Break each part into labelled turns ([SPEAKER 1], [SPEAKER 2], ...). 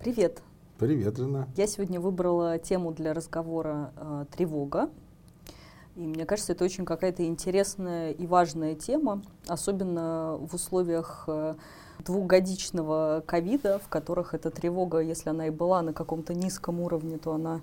[SPEAKER 1] Привет.
[SPEAKER 2] Привет, жена.
[SPEAKER 1] Я сегодня выбрала тему для разговора э, тревога. И мне кажется, это очень какая-то интересная и важная тема, особенно в условиях э, двухгодичного ковида, в которых эта тревога, если она и была на каком-то низком уровне, то она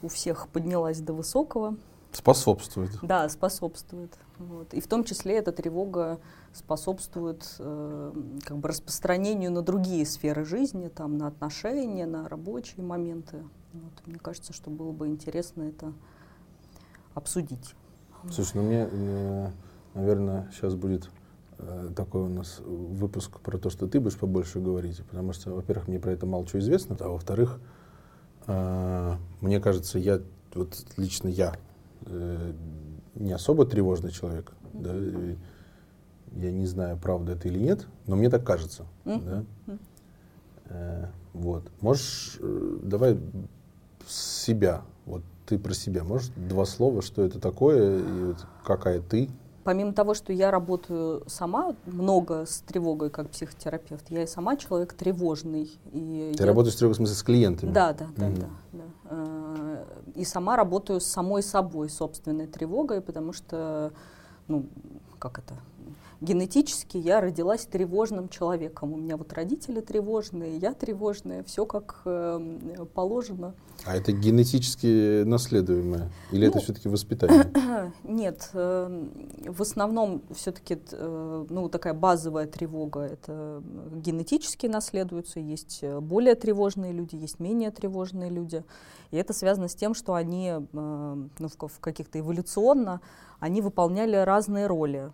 [SPEAKER 1] у всех поднялась до высокого.
[SPEAKER 2] Способствует.
[SPEAKER 1] Да, способствует. Вот. И в том числе эта тревога способствует э, как бы распространению на другие сферы жизни, там, на отношения, на рабочие моменты. Вот. Мне кажется, что было бы интересно это обсудить.
[SPEAKER 2] Слушай, ну мне, мне наверное, сейчас будет э, такой у нас выпуск про то, что ты будешь побольше говорить, потому что, во-первых, мне про это мало чего известно, а во-вторых, э, мне кажется, я, вот лично я, э, не особо тревожный человек, да, я не знаю, правда это или нет, но мне так кажется, да. Э, вот, можешь, э, давай себя, вот ты про себя, можешь два слова, что это такое и вот какая ты?
[SPEAKER 1] Помимо того, что я работаю сама много с тревогой как психотерапевт, я и сама человек тревожный. И
[SPEAKER 2] ты
[SPEAKER 1] я...
[SPEAKER 2] работаешь в тревогой, в смысле, с клиентами?
[SPEAKER 1] Да, да, да, да, да. Э, и сама работаю с самой собой, собственной тревогой, потому что, ну, как это, генетически я родилась тревожным человеком. У меня вот родители тревожные, я тревожная, все как э, положено.
[SPEAKER 2] А это генетически наследуемое? Или ну, это все-таки воспитание?
[SPEAKER 1] Нет, э, в основном все-таки э, ну, такая базовая тревога, это генетически наследуется, есть э, более тревожные люди, есть менее тревожные люди. И это связано с тем, что они э, ну, в, в каких-то эволюционно, они выполняли разные роли.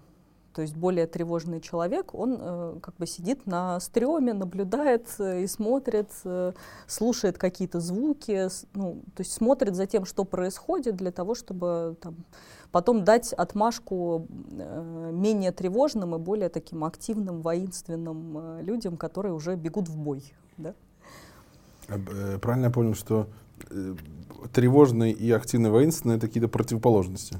[SPEAKER 1] То есть более тревожный человек, он э, как бы сидит на стреме, наблюдает э, и смотрит, э, слушает какие-то звуки, с, ну, то есть смотрит за тем, что происходит, для того, чтобы там, потом дать отмашку э, менее тревожным и более таким активным, воинственным э, людям, которые уже бегут в бой. Да?
[SPEAKER 2] Э, правильно я понял, что э, тревожный и активный воинственный это какие-то противоположности?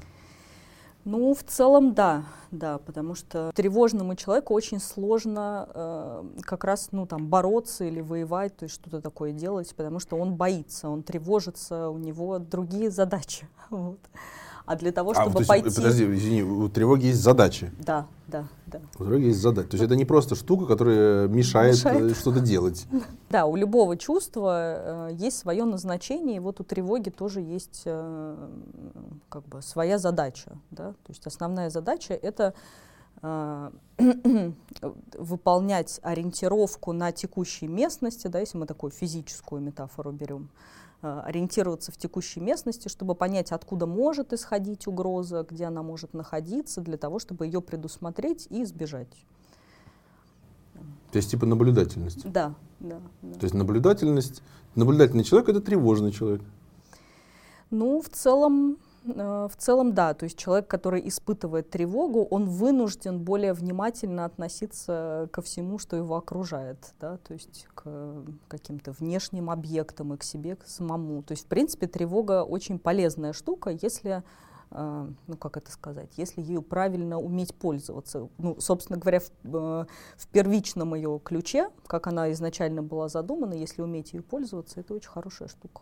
[SPEAKER 1] Ну, в целом, да, да, потому что тревожному человеку очень сложно э, как раз, ну, там, бороться или воевать, то есть что-то такое делать, потому что он боится, он тревожится, у него другие задачи. Вот. А для того, чтобы а, есть, пойти...
[SPEAKER 2] Подожди, извини, у тревоги есть задачи.
[SPEAKER 1] Да, да, да.
[SPEAKER 2] У тревоги есть задачи. То есть это не просто штука, которая мешает, мешает. Э, что-то делать.
[SPEAKER 1] Да, у любого чувства э, есть свое назначение, и вот у тревоги тоже есть э, как бы своя задача. Да? То есть основная задача — это э, выполнять ориентировку на текущей местности, да, если мы такую физическую метафору берем, ориентироваться в текущей местности, чтобы понять, откуда может исходить угроза, где она может находиться, для того, чтобы ее предусмотреть и избежать.
[SPEAKER 2] То есть типа наблюдательность?
[SPEAKER 1] Да, да.
[SPEAKER 2] да. То есть наблюдательность, наблюдательный человек это тревожный человек?
[SPEAKER 1] Ну, в целом, Э, в целом, да, то есть человек, который испытывает тревогу, он вынужден более внимательно относиться ко всему, что его окружает, да, то есть к каким-то внешним объектам и к себе к самому. То есть, в принципе, тревога очень полезная штука, если э, ну как это сказать, если ею правильно уметь пользоваться. Ну, собственно говоря, в, э, в первичном ее ключе, как она изначально была задумана, если уметь ее пользоваться, это очень хорошая штука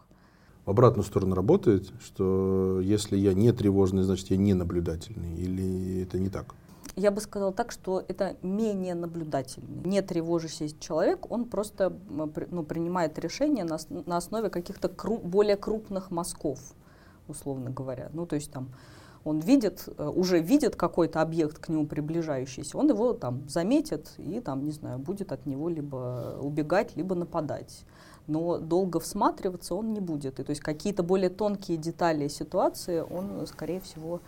[SPEAKER 2] в обратную сторону работает, что если я не тревожный, значит я не наблюдательный, или это не так?
[SPEAKER 1] Я бы сказала так, что это менее наблюдательный. Не тревожащийся человек, он просто ну, принимает решения на, на основе каких-то кру, более крупных мазков, условно говоря. Ну, то есть там он видит, э, уже видит какой-то объект к нему приближающийся, он его там заметит и там, не знаю, будет от него либо убегать, либо нападать но долго всматриваться он не будет. И, то есть какие-то более тонкие детали ситуации он, скорее всего,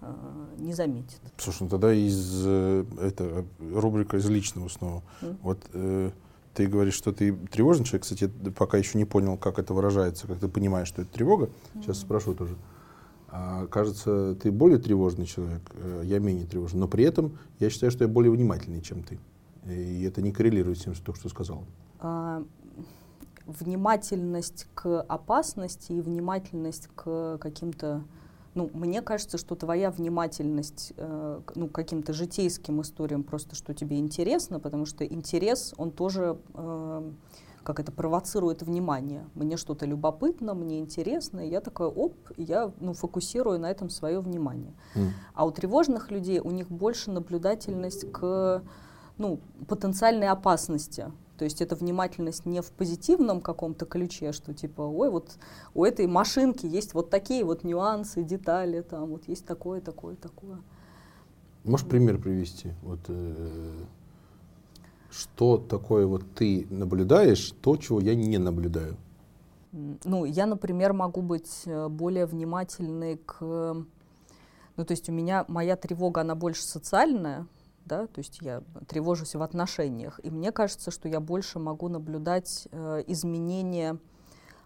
[SPEAKER 1] э, не заметит.
[SPEAKER 2] Слушай, ну тогда из э, это рубрика из личного снова. Mm. Вот э, ты говоришь, что ты тревожный человек. Кстати, я пока еще не понял, как это выражается, как ты понимаешь, что это тревога. Сейчас mm. спрошу тоже. А, кажется, ты более тревожный человек, э, я менее тревожный. Но при этом я считаю, что я более внимательный, чем ты. И это не коррелирует с тем, что что сказал. А,
[SPEAKER 1] внимательность к опасности и внимательность к каким-то ну, мне кажется, что твоя внимательность э, ну, каким-то житейским историям просто, что тебе интересно, потому что интерес, он тоже э, как это провоцирует внимание. Мне что-то любопытно, мне интересно, и я такая, оп, я ну, фокусирую на этом свое внимание. Mm. А у тревожных людей у них больше наблюдательность к ну, потенциальной опасности. То есть это внимательность не в позитивном каком-то ключе, что типа, ой, вот у этой машинки есть вот такие вот нюансы, детали, там вот есть такое, такое, такое.
[SPEAKER 2] Можешь пример привести? Вот, э, что такое вот ты наблюдаешь, то, чего я не наблюдаю?
[SPEAKER 1] Ну, я, например, могу быть э, более внимательной к... Ну, то есть у меня моя тревога, она больше социальная, да, то есть я тревожусь в отношениях, и мне кажется, что я больше могу наблюдать э, изменения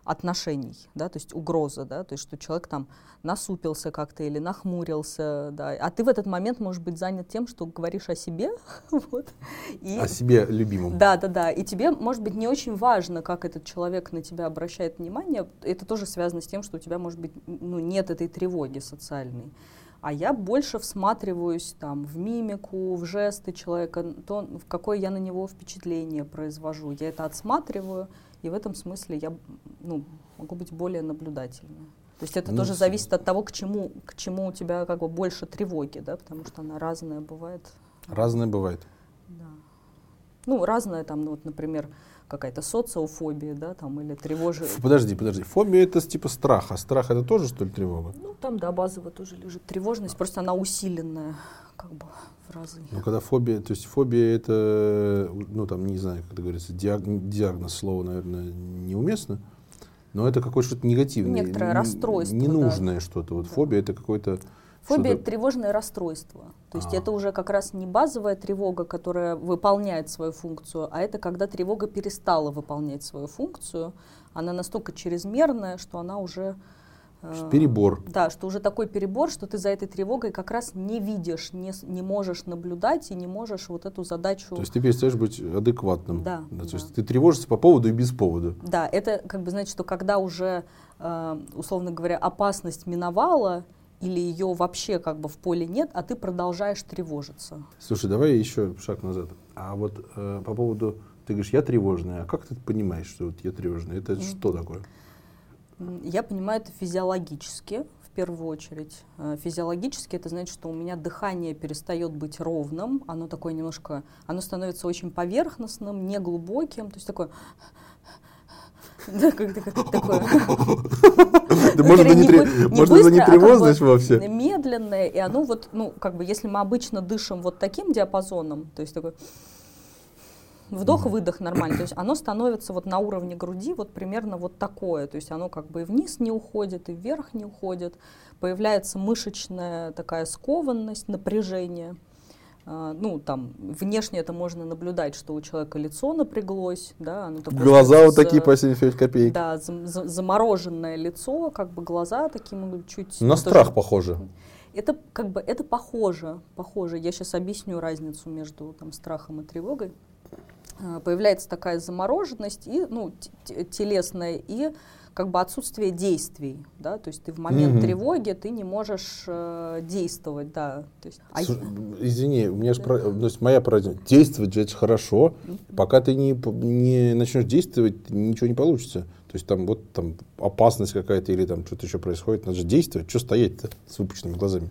[SPEAKER 1] отношений, да, то есть угроза, да, то есть что человек там насупился как-то или нахмурился, да, а ты в этот момент можешь быть занят тем, что говоришь о себе, вот.
[SPEAKER 2] И, о себе любимом.
[SPEAKER 1] Да, да, да, и тебе, может быть, не очень важно, как этот человек на тебя обращает внимание, это тоже связано с тем, что у тебя, может быть, ну, нет этой тревоги социальной. А я больше всматриваюсь там в мимику, в жесты человека, то, в какое я на него впечатление произвожу. Я это отсматриваю, и в этом смысле я ну, могу быть более наблюдательной. То есть это ну, тоже зависит от того, к чему, к чему у тебя как бы больше тревоги, да, потому что она разная бывает.
[SPEAKER 2] Разная бывает.
[SPEAKER 1] Да. Ну, разная там, ну, вот, например, какая-то социофобия, да, там, или тревожа.
[SPEAKER 2] Подожди, подожди. Фобия это типа страх, а страх это тоже, что ли, тревога?
[SPEAKER 1] Ну, там, да, базово тоже лежит тревожность, просто она усиленная, как бы, в разы.
[SPEAKER 2] Ну, когда фобия, то есть фобия это, ну, там, не знаю, как это говорится, диагноз, диагноз слова, наверное, неуместно, но это какое-то что-то негативное.
[SPEAKER 1] Некоторое расстройство.
[SPEAKER 2] Ненужное
[SPEAKER 1] да.
[SPEAKER 2] что-то. Вот да. фобия это какой-то
[SPEAKER 1] Фобия — это тревожное расстройство. То есть а. это уже как раз не базовая тревога, которая выполняет свою функцию, а это когда тревога перестала выполнять свою функцию. Она настолько чрезмерная, что она уже...
[SPEAKER 2] Э, перебор.
[SPEAKER 1] Да, что уже такой перебор, что ты за этой тревогой как раз не видишь, не, не можешь наблюдать и не можешь вот эту задачу...
[SPEAKER 2] То есть ты перестаешь быть адекватным.
[SPEAKER 1] Да.
[SPEAKER 2] да,
[SPEAKER 1] да.
[SPEAKER 2] То есть ты тревожишься по поводу и без повода.
[SPEAKER 1] Да, это как бы значит, что когда уже, э, условно говоря, опасность миновала, или ее вообще как бы в поле нет, а ты продолжаешь тревожиться.
[SPEAKER 2] Слушай, давай еще шаг назад. А вот э, по поводу, ты говоришь, я тревожная, а как ты понимаешь, что вот я тревожная? Это mm. что такое?
[SPEAKER 1] Я понимаю это физиологически, в первую очередь. Э, физиологически это значит, что у меня дыхание перестает быть ровным, оно такое немножко, оно становится очень поверхностным, неглубоким, то есть такое
[SPEAKER 2] да, как такое. Может, это не тревожность вовсе.
[SPEAKER 1] Медленное, и оно вот, ну, как бы, если мы обычно дышим вот таким диапазоном, то есть такой вдох-выдох нормально, то есть оно становится вот на уровне груди вот примерно вот такое, то есть оно как бы и вниз не уходит, и вверх не уходит, появляется мышечная такая скованность, напряжение, ну, там, внешне это можно наблюдать, что у человека лицо напряглось, да, оно
[SPEAKER 2] такое, Глаза вот такие по 75 копеек.
[SPEAKER 1] Да, за, за, замороженное лицо, как бы глаза такие чуть...
[SPEAKER 2] На страх тоже, похоже.
[SPEAKER 1] Это как бы, это похоже, похоже. Я сейчас объясню разницу между там страхом и тревогой. А, появляется такая замороженность и, ну, телесная, и как бы отсутствие действий, да, то есть ты в момент mm-hmm. тревоги ты не можешь э, действовать, да. То есть,
[SPEAKER 2] а Извини, у меня же про, то есть моя парадигма, действовать это хорошо, mm-hmm. пока ты не, не начнешь действовать, ничего не получится. То есть там вот там опасность какая-то или там что-то еще происходит, надо же действовать, что стоять-то с выпущенными глазами?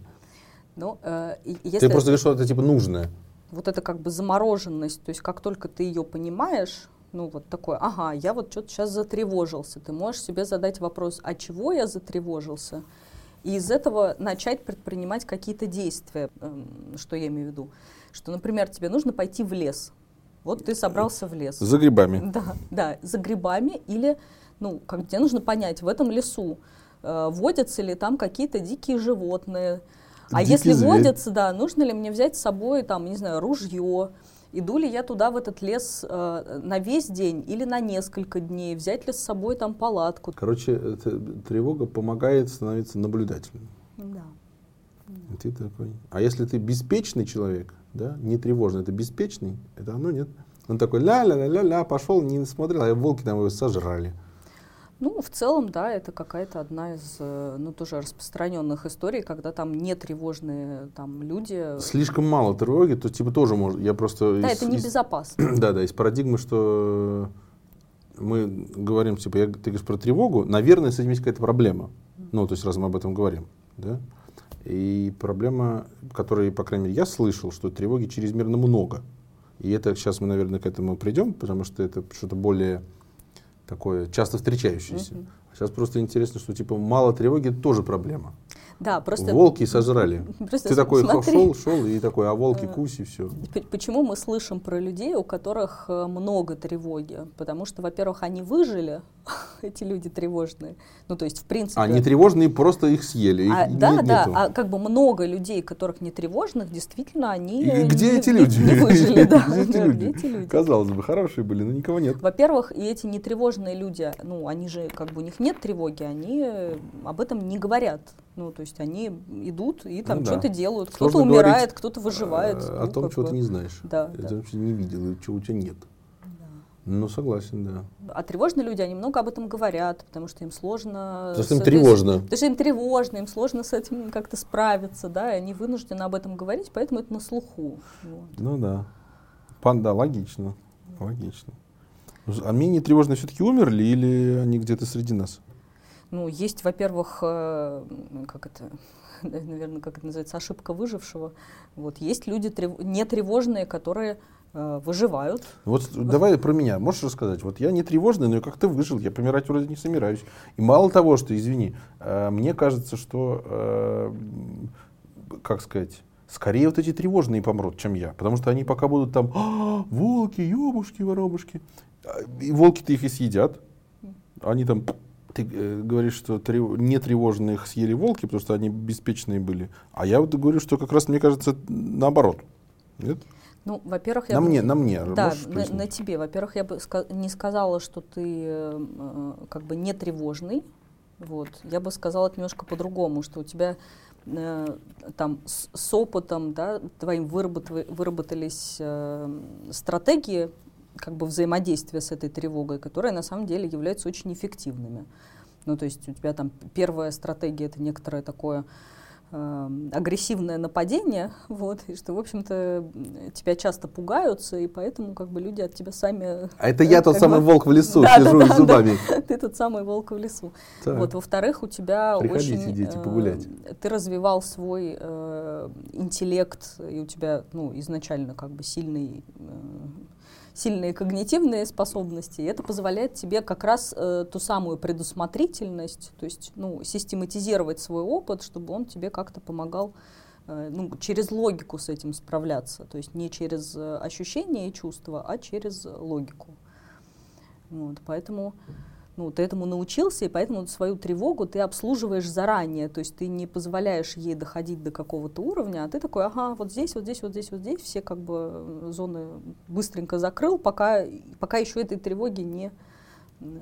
[SPEAKER 1] Ну, э, если
[SPEAKER 2] ты просто говоришь, что это типа нужное.
[SPEAKER 1] Вот это как бы замороженность, то есть как только ты ее понимаешь, ну вот такой, ага, я вот что-то сейчас затревожился. Ты можешь себе задать вопрос, а чего я затревожился? И из этого начать предпринимать какие-то действия, эм, что я имею в виду. Что, например, тебе нужно пойти в лес. Вот ты собрался в лес.
[SPEAKER 2] За грибами.
[SPEAKER 1] Да, да, за грибами или, ну, как тебе нужно понять, в этом лесу э, водятся ли там какие-то дикие животные. А Дикий если зверь. водятся, да, нужно ли мне взять с собой, там, не знаю, ружье, Иду ли я туда, в этот лес, э, на весь день или на несколько дней? Взять ли с собой там палатку?
[SPEAKER 2] Короче, эта тревога помогает становиться наблюдательным.
[SPEAKER 1] Да.
[SPEAKER 2] И ты такой. А если ты беспечный человек, да, не тревожный, это беспечный, это оно нет. Он такой ля-ля-ля-ля-ля, пошел, не смотрел, а волки там его сожрали.
[SPEAKER 1] Ну, в целом, да, это какая-то одна из, э, ну, тоже распространенных историй, когда там не тревожные там люди.
[SPEAKER 2] Слишком мало тревоги, то типа тоже может, я просто...
[SPEAKER 1] Да, из, это небезопасно.
[SPEAKER 2] Из, да, да, из парадигмы, что мы говорим, типа, я, ты говоришь про тревогу, наверное, с этим есть какая-то проблема. Ну, то есть, раз мы об этом говорим, да? И проблема, которую, по крайней мере, я слышал, что тревоги чрезмерно много. И это сейчас мы, наверное, к этому придем, потому что это что-то более такое часто встречающееся. Uh-huh. Сейчас просто интересно, что типа мало тревоги тоже проблема.
[SPEAKER 1] Да, просто...
[SPEAKER 2] Волки сожрали. Просто Ты такой смотри. шел, шел, и такой, а волки э, куси, все.
[SPEAKER 1] Почему мы слышим про людей, у которых э, много тревоги? Потому что, во-первых, они выжили, эти люди тревожные. Ну, то есть, в принципе...
[SPEAKER 2] Они тревожные, просто их съели.
[SPEAKER 1] А, да, нет, да, нету. а как бы много людей, которых не тревожных, действительно, они
[SPEAKER 2] и где
[SPEAKER 1] не,
[SPEAKER 2] эти люди?
[SPEAKER 1] Не, не выжили, да.
[SPEAKER 2] Где эти люди? Казалось бы, хорошие были, но никого нет.
[SPEAKER 1] Во-первых, и эти нетревожные люди, ну, они же, как бы, у них нет тревоги, они об этом не говорят. Ну, то есть они идут и там ну, что-то да. делают. Кто-то умирает, кто-то выживает.
[SPEAKER 2] О, ну, том, чего бы. ты не знаешь.
[SPEAKER 1] Да,
[SPEAKER 2] да. вообще не видел, чего у тебя нет. Ну, согласен, да.
[SPEAKER 1] А тревожные люди, они много об этом говорят, потому что им сложно...
[SPEAKER 2] Потому что им тревожно.
[SPEAKER 1] Потому что им тревожно, им сложно с этим как-то справиться, да, и они вынуждены об этом говорить, поэтому это на слуху.
[SPEAKER 2] Вот. Ну да. Пан, да, логично. Логично. А менее тревожные все-таки умерли или они где-то среди нас?
[SPEAKER 1] Ну, есть, во-первых, э, как это, наверное, как это называется, ошибка выжившего. Вот есть люди трев... нетревожные, которые выживают.
[SPEAKER 2] Вот давай про меня. Можешь рассказать? Вот я не тревожный, но я как-то выжил. Я помирать вроде не собираюсь. И мало того, что, извини, э, мне кажется, что, э, как сказать, скорее вот эти тревожные помрут, чем я. Потому что они пока будут там, а, волки, ёбушки, воробушки. И волки-то их и съедят. Они там ты э, говоришь, что трев... не тревожных съели волки, потому что они беспечные были. А я вот говорю, что как раз, мне кажется, наоборот. Нет?
[SPEAKER 1] Ну, во-первых, я
[SPEAKER 2] на
[SPEAKER 1] бы...
[SPEAKER 2] мне, на мне.
[SPEAKER 1] Да, на, на тебе. Во-первых, я бы не сказала, что ты э, как бы не тревожный. Вот. Я бы сказала это немножко по-другому, что у тебя э, там с, с опытом, да, твоим выработ, выработались э, стратегии как бы взаимодействия с этой тревогой, которые на самом деле являются очень эффективными. Ну, то есть у тебя там первая стратегия это некоторое такое э, агрессивное нападение, вот, и что, в общем-то, тебя часто пугаются, и поэтому как бы люди от тебя сами...
[SPEAKER 2] А это я тот самый волк в лесу, да, сижу да, да, зубами.
[SPEAKER 1] Да, ты тот самый волк в лесу. Так. Вот, во-вторых, у тебя
[SPEAKER 2] Приходите,
[SPEAKER 1] очень...
[SPEAKER 2] дети, погулять.
[SPEAKER 1] Э, ты развивал свой э, интеллект, и у тебя, ну, изначально как бы сильный... Э, сильные когнитивные способности, и это позволяет тебе как раз э, ту самую предусмотрительность, то есть ну, систематизировать свой опыт, чтобы он тебе как-то помогал э, ну, через логику с этим справляться, то есть не через э, ощущения и чувства, а через логику. Вот, поэтому ну, ты этому научился, и поэтому свою тревогу ты обслуживаешь заранее, то есть ты не позволяешь ей доходить до какого-то уровня, а ты такой, ага, вот здесь, вот здесь, вот здесь, вот здесь, все как бы зоны быстренько закрыл, пока, пока еще этой тревоги не...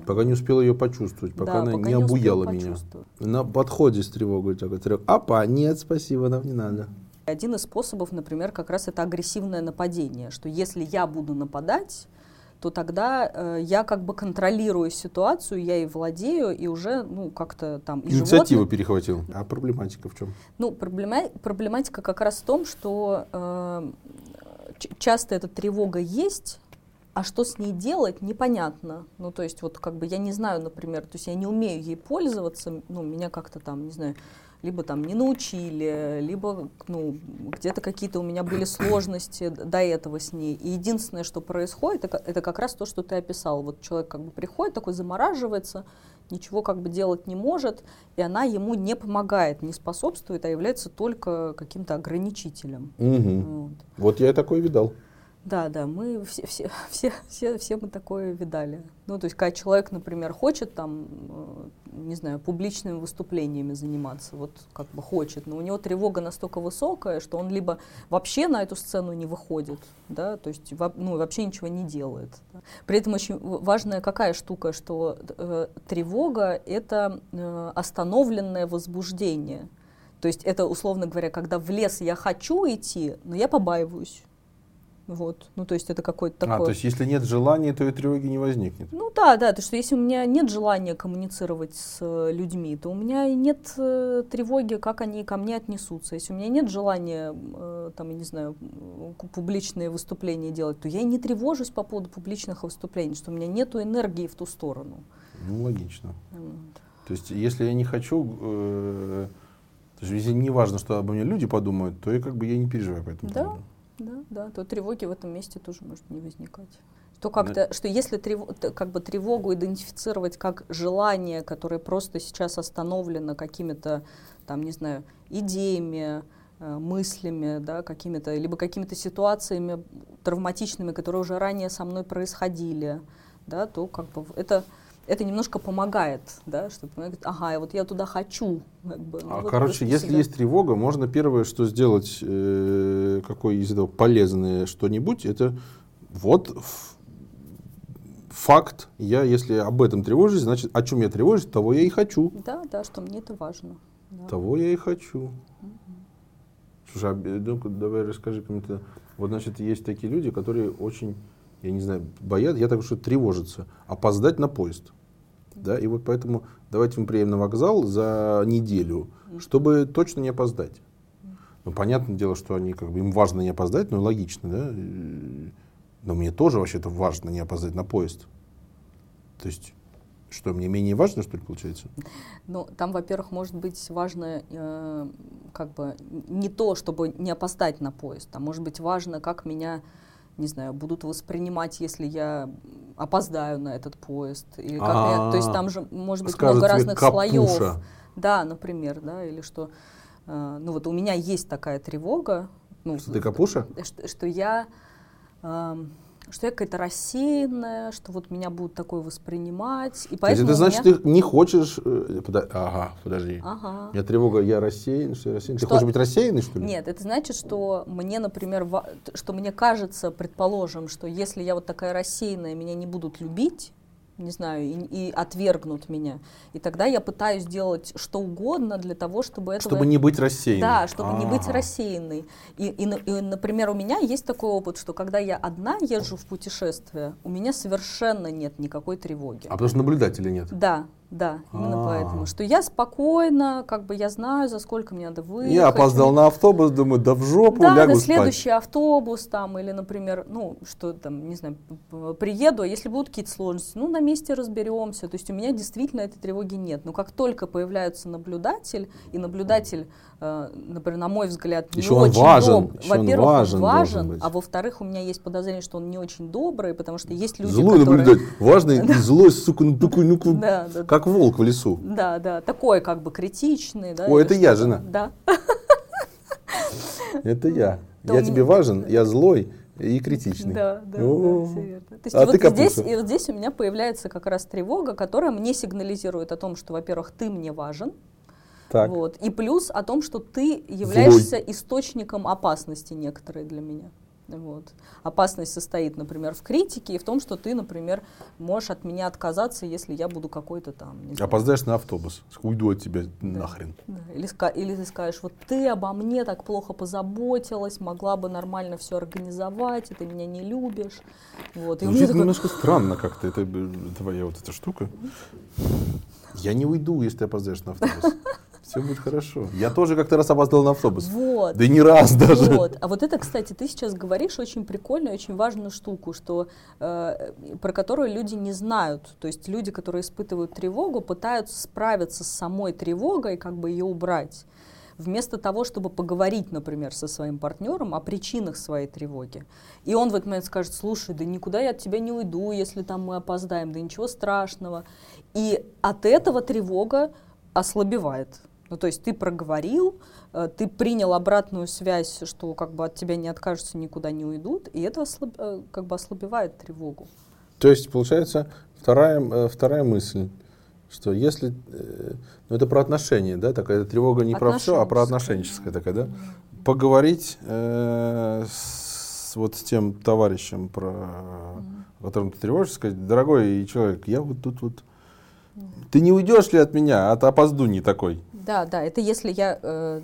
[SPEAKER 2] Пока не успел ее почувствовать, пока да, она пока не, не обуяла меня. На подходе с тревогой такой, тревога, апа, нет, спасибо, нам не надо.
[SPEAKER 1] Один из способов, например, как раз это агрессивное нападение, что если я буду нападать, то тогда э, я как бы контролирую ситуацию, я и владею, и уже, ну, как-то там... И
[SPEAKER 2] Инициативу животные... перехватил. А проблематика в чем?
[SPEAKER 1] Ну, проблема... проблематика как раз в том, что э, часто эта тревога есть, а что с ней делать, непонятно. Ну, то есть, вот как бы я не знаю, например, то есть я не умею ей пользоваться, ну, меня как-то там, не знаю, либо там не научили, либо ну, где-то какие-то у меня были сложности до этого с ней. И единственное, что происходит, это, это как раз то, что ты описал. Вот человек как бы приходит, такой замораживается, ничего как бы делать не может, и она ему не помогает, не способствует, а является только каким-то ограничителем.
[SPEAKER 2] Угу. Вот. вот я такой видал.
[SPEAKER 1] Да, да, мы все, все, все, все, все мы такое видали. Ну, то есть, когда человек, например, хочет там, э, не знаю, публичными выступлениями заниматься, вот как бы хочет, но у него тревога настолько высокая, что он либо вообще на эту сцену не выходит, да, то есть, ну, вообще ничего не делает. При этом очень важная какая штука, что э, тревога — это э, остановленное возбуждение. То есть это, условно говоря, когда в лес я хочу идти, но я побаиваюсь. Вот. Ну, то есть это какой-то
[SPEAKER 2] А,
[SPEAKER 1] такой...
[SPEAKER 2] то есть если нет желания, то и тревоги не возникнет.
[SPEAKER 1] Ну да, да, то что если у меня нет желания коммуницировать с э, людьми, то у меня и нет э, тревоги, как они ко мне отнесутся. Если у меня нет желания, э, там, я не знаю, публичные выступления делать, то я и не тревожусь по поводу публичных выступлений, что у меня нет энергии в ту сторону.
[SPEAKER 2] Ну, логично.
[SPEAKER 1] Вот.
[SPEAKER 2] То есть если я не хочу, э, то есть если не важно, что обо мне люди подумают, то я как бы я не переживаю по этому
[SPEAKER 1] Да.
[SPEAKER 2] поводу.
[SPEAKER 1] Да, да, то тревоги в этом месте тоже может не возникать. Что как-то, что если трево- т- как бы тревогу идентифицировать как желание, которое просто сейчас остановлено какими-то, там, не знаю, идеями, э, мыслями, да, какими-то, либо какими-то ситуациями травматичными, которые уже ранее со мной происходили, да, то как бы это это немножко помогает, да, что говорит, ага, вот я туда хочу. как бы. Ну,
[SPEAKER 2] А,
[SPEAKER 1] вот
[SPEAKER 2] короче, если
[SPEAKER 1] всегда.
[SPEAKER 2] есть тревога, можно первое, что сделать, э, какое из этого полезное что-нибудь, это вот факт. Я, если об этом тревожусь, значит, о чем я тревожусь, того я и хочу.
[SPEAKER 1] Да, да, что мне это важно. да.
[SPEAKER 2] Того я и хочу. Слушай, а, ну-ка, давай расскажи кому-то. Вот, значит, есть такие люди, которые очень, я не знаю, боят, я так что тревожатся, опоздать на поезд. Да, и вот поэтому давайте мы приедем на вокзал за неделю, чтобы точно не опоздать. Ну, понятное дело, что они, как бы, им важно не опоздать, ну, логично, да. Но мне тоже вообще-то важно не опоздать на поезд. То есть, что, мне менее важно, что ли, получается?
[SPEAKER 1] Ну, там, во-первых, может быть важно э, как бы не то, чтобы не опоздать на поезд, а может быть важно, как меня, не знаю, будут воспринимать, если я опоздаю на этот поезд. Или как меня- то есть там же может быть
[SPEAKER 2] Скажут
[SPEAKER 1] много разных
[SPEAKER 2] «капуша».
[SPEAKER 1] слоев. Да, например, да, или что, э, ну вот у меня есть такая тревога, ну,
[SPEAKER 2] Что ты капуша?
[SPEAKER 1] что, что я эм, что я какая-то рассеянная, что вот меня будут такое воспринимать, и
[SPEAKER 2] То есть
[SPEAKER 1] поэтому
[SPEAKER 2] это значит,
[SPEAKER 1] меня-
[SPEAKER 2] ты не хочешь... э, пода- Ага, подожди.
[SPEAKER 1] Ага.
[SPEAKER 2] У меня тревога, я рассеян, что я рассеян. Ты
[SPEAKER 1] Что-
[SPEAKER 2] хочешь быть рассеянный, что ли?
[SPEAKER 1] Нет, это значит, что мне, например, что мне кажется, предположим, что если я вот такая рассеянная, меня не будут любить, не знаю, и, и отвергнут меня, и тогда я пытаюсь делать что угодно для того, чтобы этого...
[SPEAKER 2] Чтобы не быть рассеянным.
[SPEAKER 1] Да, чтобы не быть рассеянной. И, и, и, например, у меня есть такой опыт, что когда я одна езжу в путешествие, у меня совершенно нет никакой тревоги.
[SPEAKER 2] А потому что наблюдателя нет.
[SPEAKER 1] Да, да, именно
[SPEAKER 2] А.
[SPEAKER 1] поэтому. Что я спокойно, как бы я знаю, за сколько мне надо выехать.
[SPEAKER 2] Я опоздал на автобус, думаю, да в жопу,
[SPEAKER 1] Да,
[SPEAKER 2] лягу спать.
[SPEAKER 1] следующий автобус там, или, например, ну, что там, не знаю, приеду, а если будут какие-то сложности, ну, на месте разберемся. То есть у меня действительно этой тревоги нет. Но как только появляется наблюдатель, и наблюдатель, например, на мой взгляд, не
[SPEAKER 2] Еще он
[SPEAKER 1] очень
[SPEAKER 2] важен,
[SPEAKER 1] доб-
[SPEAKER 2] еще
[SPEAKER 1] Во-первых,
[SPEAKER 2] важен
[SPEAKER 1] он важен,
[SPEAKER 2] быть.
[SPEAKER 1] а во-вторых, у меня есть подозрение, что он не очень добрый, потому что есть люди,
[SPEAKER 2] Злой
[SPEAKER 1] которые...
[SPEAKER 2] наблюдатель. Важный и злой, сука, ну такой, ну как- волк в лесу.
[SPEAKER 1] да, да, такой как бы критичный. Да,
[SPEAKER 2] О, это я, жена.
[SPEAKER 1] Да.
[SPEAKER 2] Это я. Я тебе важен, я злой и критичный.
[SPEAKER 1] Да, да,
[SPEAKER 2] О.
[SPEAKER 1] да, всё верно. То есть
[SPEAKER 2] А
[SPEAKER 1] вот
[SPEAKER 2] ты
[SPEAKER 1] здесь, и вот здесь у меня появляется как раз тревога, которая мне сигнализирует о том, что, во-первых, ты мне важен,
[SPEAKER 2] Так.
[SPEAKER 1] вот, и плюс о том, что ты являешься источником опасности некоторой для меня. Вот. Опасность состоит, например, в критике и в том, что ты, например, можешь от меня отказаться, если я буду какой-то там. знаю,
[SPEAKER 2] Опоздаешь на автобус. Уйду от тебя нахрен.
[SPEAKER 1] да, Или, или ты скажешь, вот ты обо мне так плохо позаботилась, могла бы нормально все организовать, и ты меня не любишь. Вот. И
[SPEAKER 2] Звучит
[SPEAKER 1] такой,
[SPEAKER 2] немножко странно как-то, это э, твоя вот эта штука. Я не уйду, если ты опоздаешь на автобус. Все будет хорошо. Я тоже как-то раз опоздал на автобус.
[SPEAKER 1] вот.
[SPEAKER 2] Да не раз даже.
[SPEAKER 1] Вот. А вот это, кстати, ты сейчас говоришь очень прикольную, очень важную штуку, что, э, про которую люди не знают. То есть люди, которые испытывают тревогу, пытаются справиться с самой тревогой, как бы ее убрать. Вместо того, чтобы поговорить, например, со своим партнером о причинах своей тревоги. И он в этот момент скажет, слушай, да никуда я от тебя не уйду, если там мы опоздаем, да ничего страшного. И от этого тревога ослабевает. Ну, то есть ты проговорил, э, ты принял обратную связь, что как бы от тебя не откажутся, никуда не уйдут, и это ослаб- э, как бы ослабевает тревогу.
[SPEAKER 2] То есть, получается, вторая, э, вторая мысль, что если... Ну, это про отношения, да? Такая тревога не про все, а про отношенческая такая, да? Поговорить э, с, вот с тем товарищем, про, о котором ты тревожишься, сказать, дорогой человек, я вот тут вот Ты не уйдешь ли от меня, от опоздуний такой?
[SPEAKER 1] Да, да, это если я, э,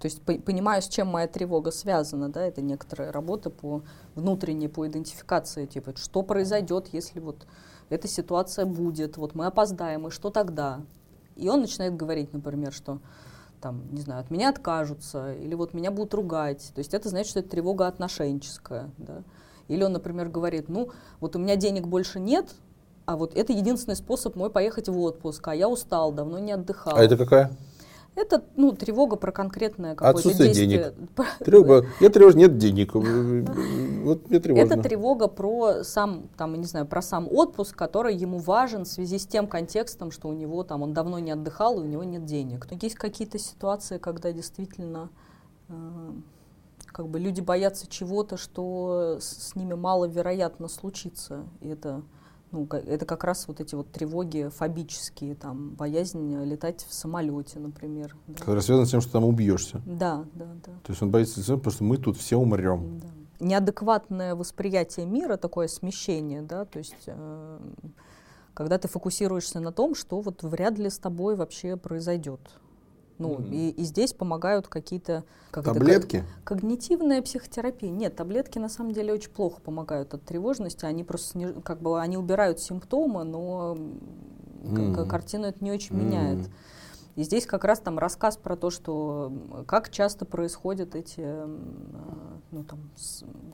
[SPEAKER 1] то есть по, понимаю, с чем моя тревога связана, да, это некоторая работа по внутренней, по идентификации, типа, что произойдет, если вот эта ситуация будет, вот мы опоздаем, и что тогда? И он начинает говорить, например, что там, не знаю, от меня откажутся, или вот меня будут ругать. То есть это значит, что это тревога отношенческая, да. Или он, например, говорит, ну, вот у меня денег больше нет, а вот это единственный способ мой поехать в отпуск, а я устал, давно не отдыхал.
[SPEAKER 2] А это какая?
[SPEAKER 1] Это, ну, тревога про конкретное какое-то
[SPEAKER 2] Отсутствие
[SPEAKER 1] действие.
[SPEAKER 2] денег. Тревога. Я тревожен, нет денег. Вот мне тревожно.
[SPEAKER 1] Это тревога про сам, там, не знаю, про сам отпуск, который ему важен в связи с тем контекстом, что у него там, он давно не отдыхал, и у него нет денег. Но есть какие-то ситуации, когда действительно э, как бы люди боятся чего-то, что с, с ними маловероятно случится. И это ну, это как раз вот эти вот тревоги фобические, там, боязнь летать в самолете, например.
[SPEAKER 2] Да. Которая связана с тем, что там убьешься.
[SPEAKER 1] Да, да, да.
[SPEAKER 2] То есть он боится, потому что мы тут все умрем.
[SPEAKER 1] Да. Неадекватное восприятие мира, такое смещение, да, то есть э, когда ты фокусируешься на том, что вот вряд ли с тобой вообще произойдет. Ну, mm-hmm. и, и здесь помогают какие-то...
[SPEAKER 2] Как таблетки? Это,
[SPEAKER 1] когнитивная психотерапия. Нет, таблетки на самом деле очень плохо помогают от тревожности. Они просто не, как бы они убирают симптомы, но mm-hmm. картину это не очень mm-hmm. меняет. И здесь как раз там рассказ про то, что как часто происходят эти, ну, там,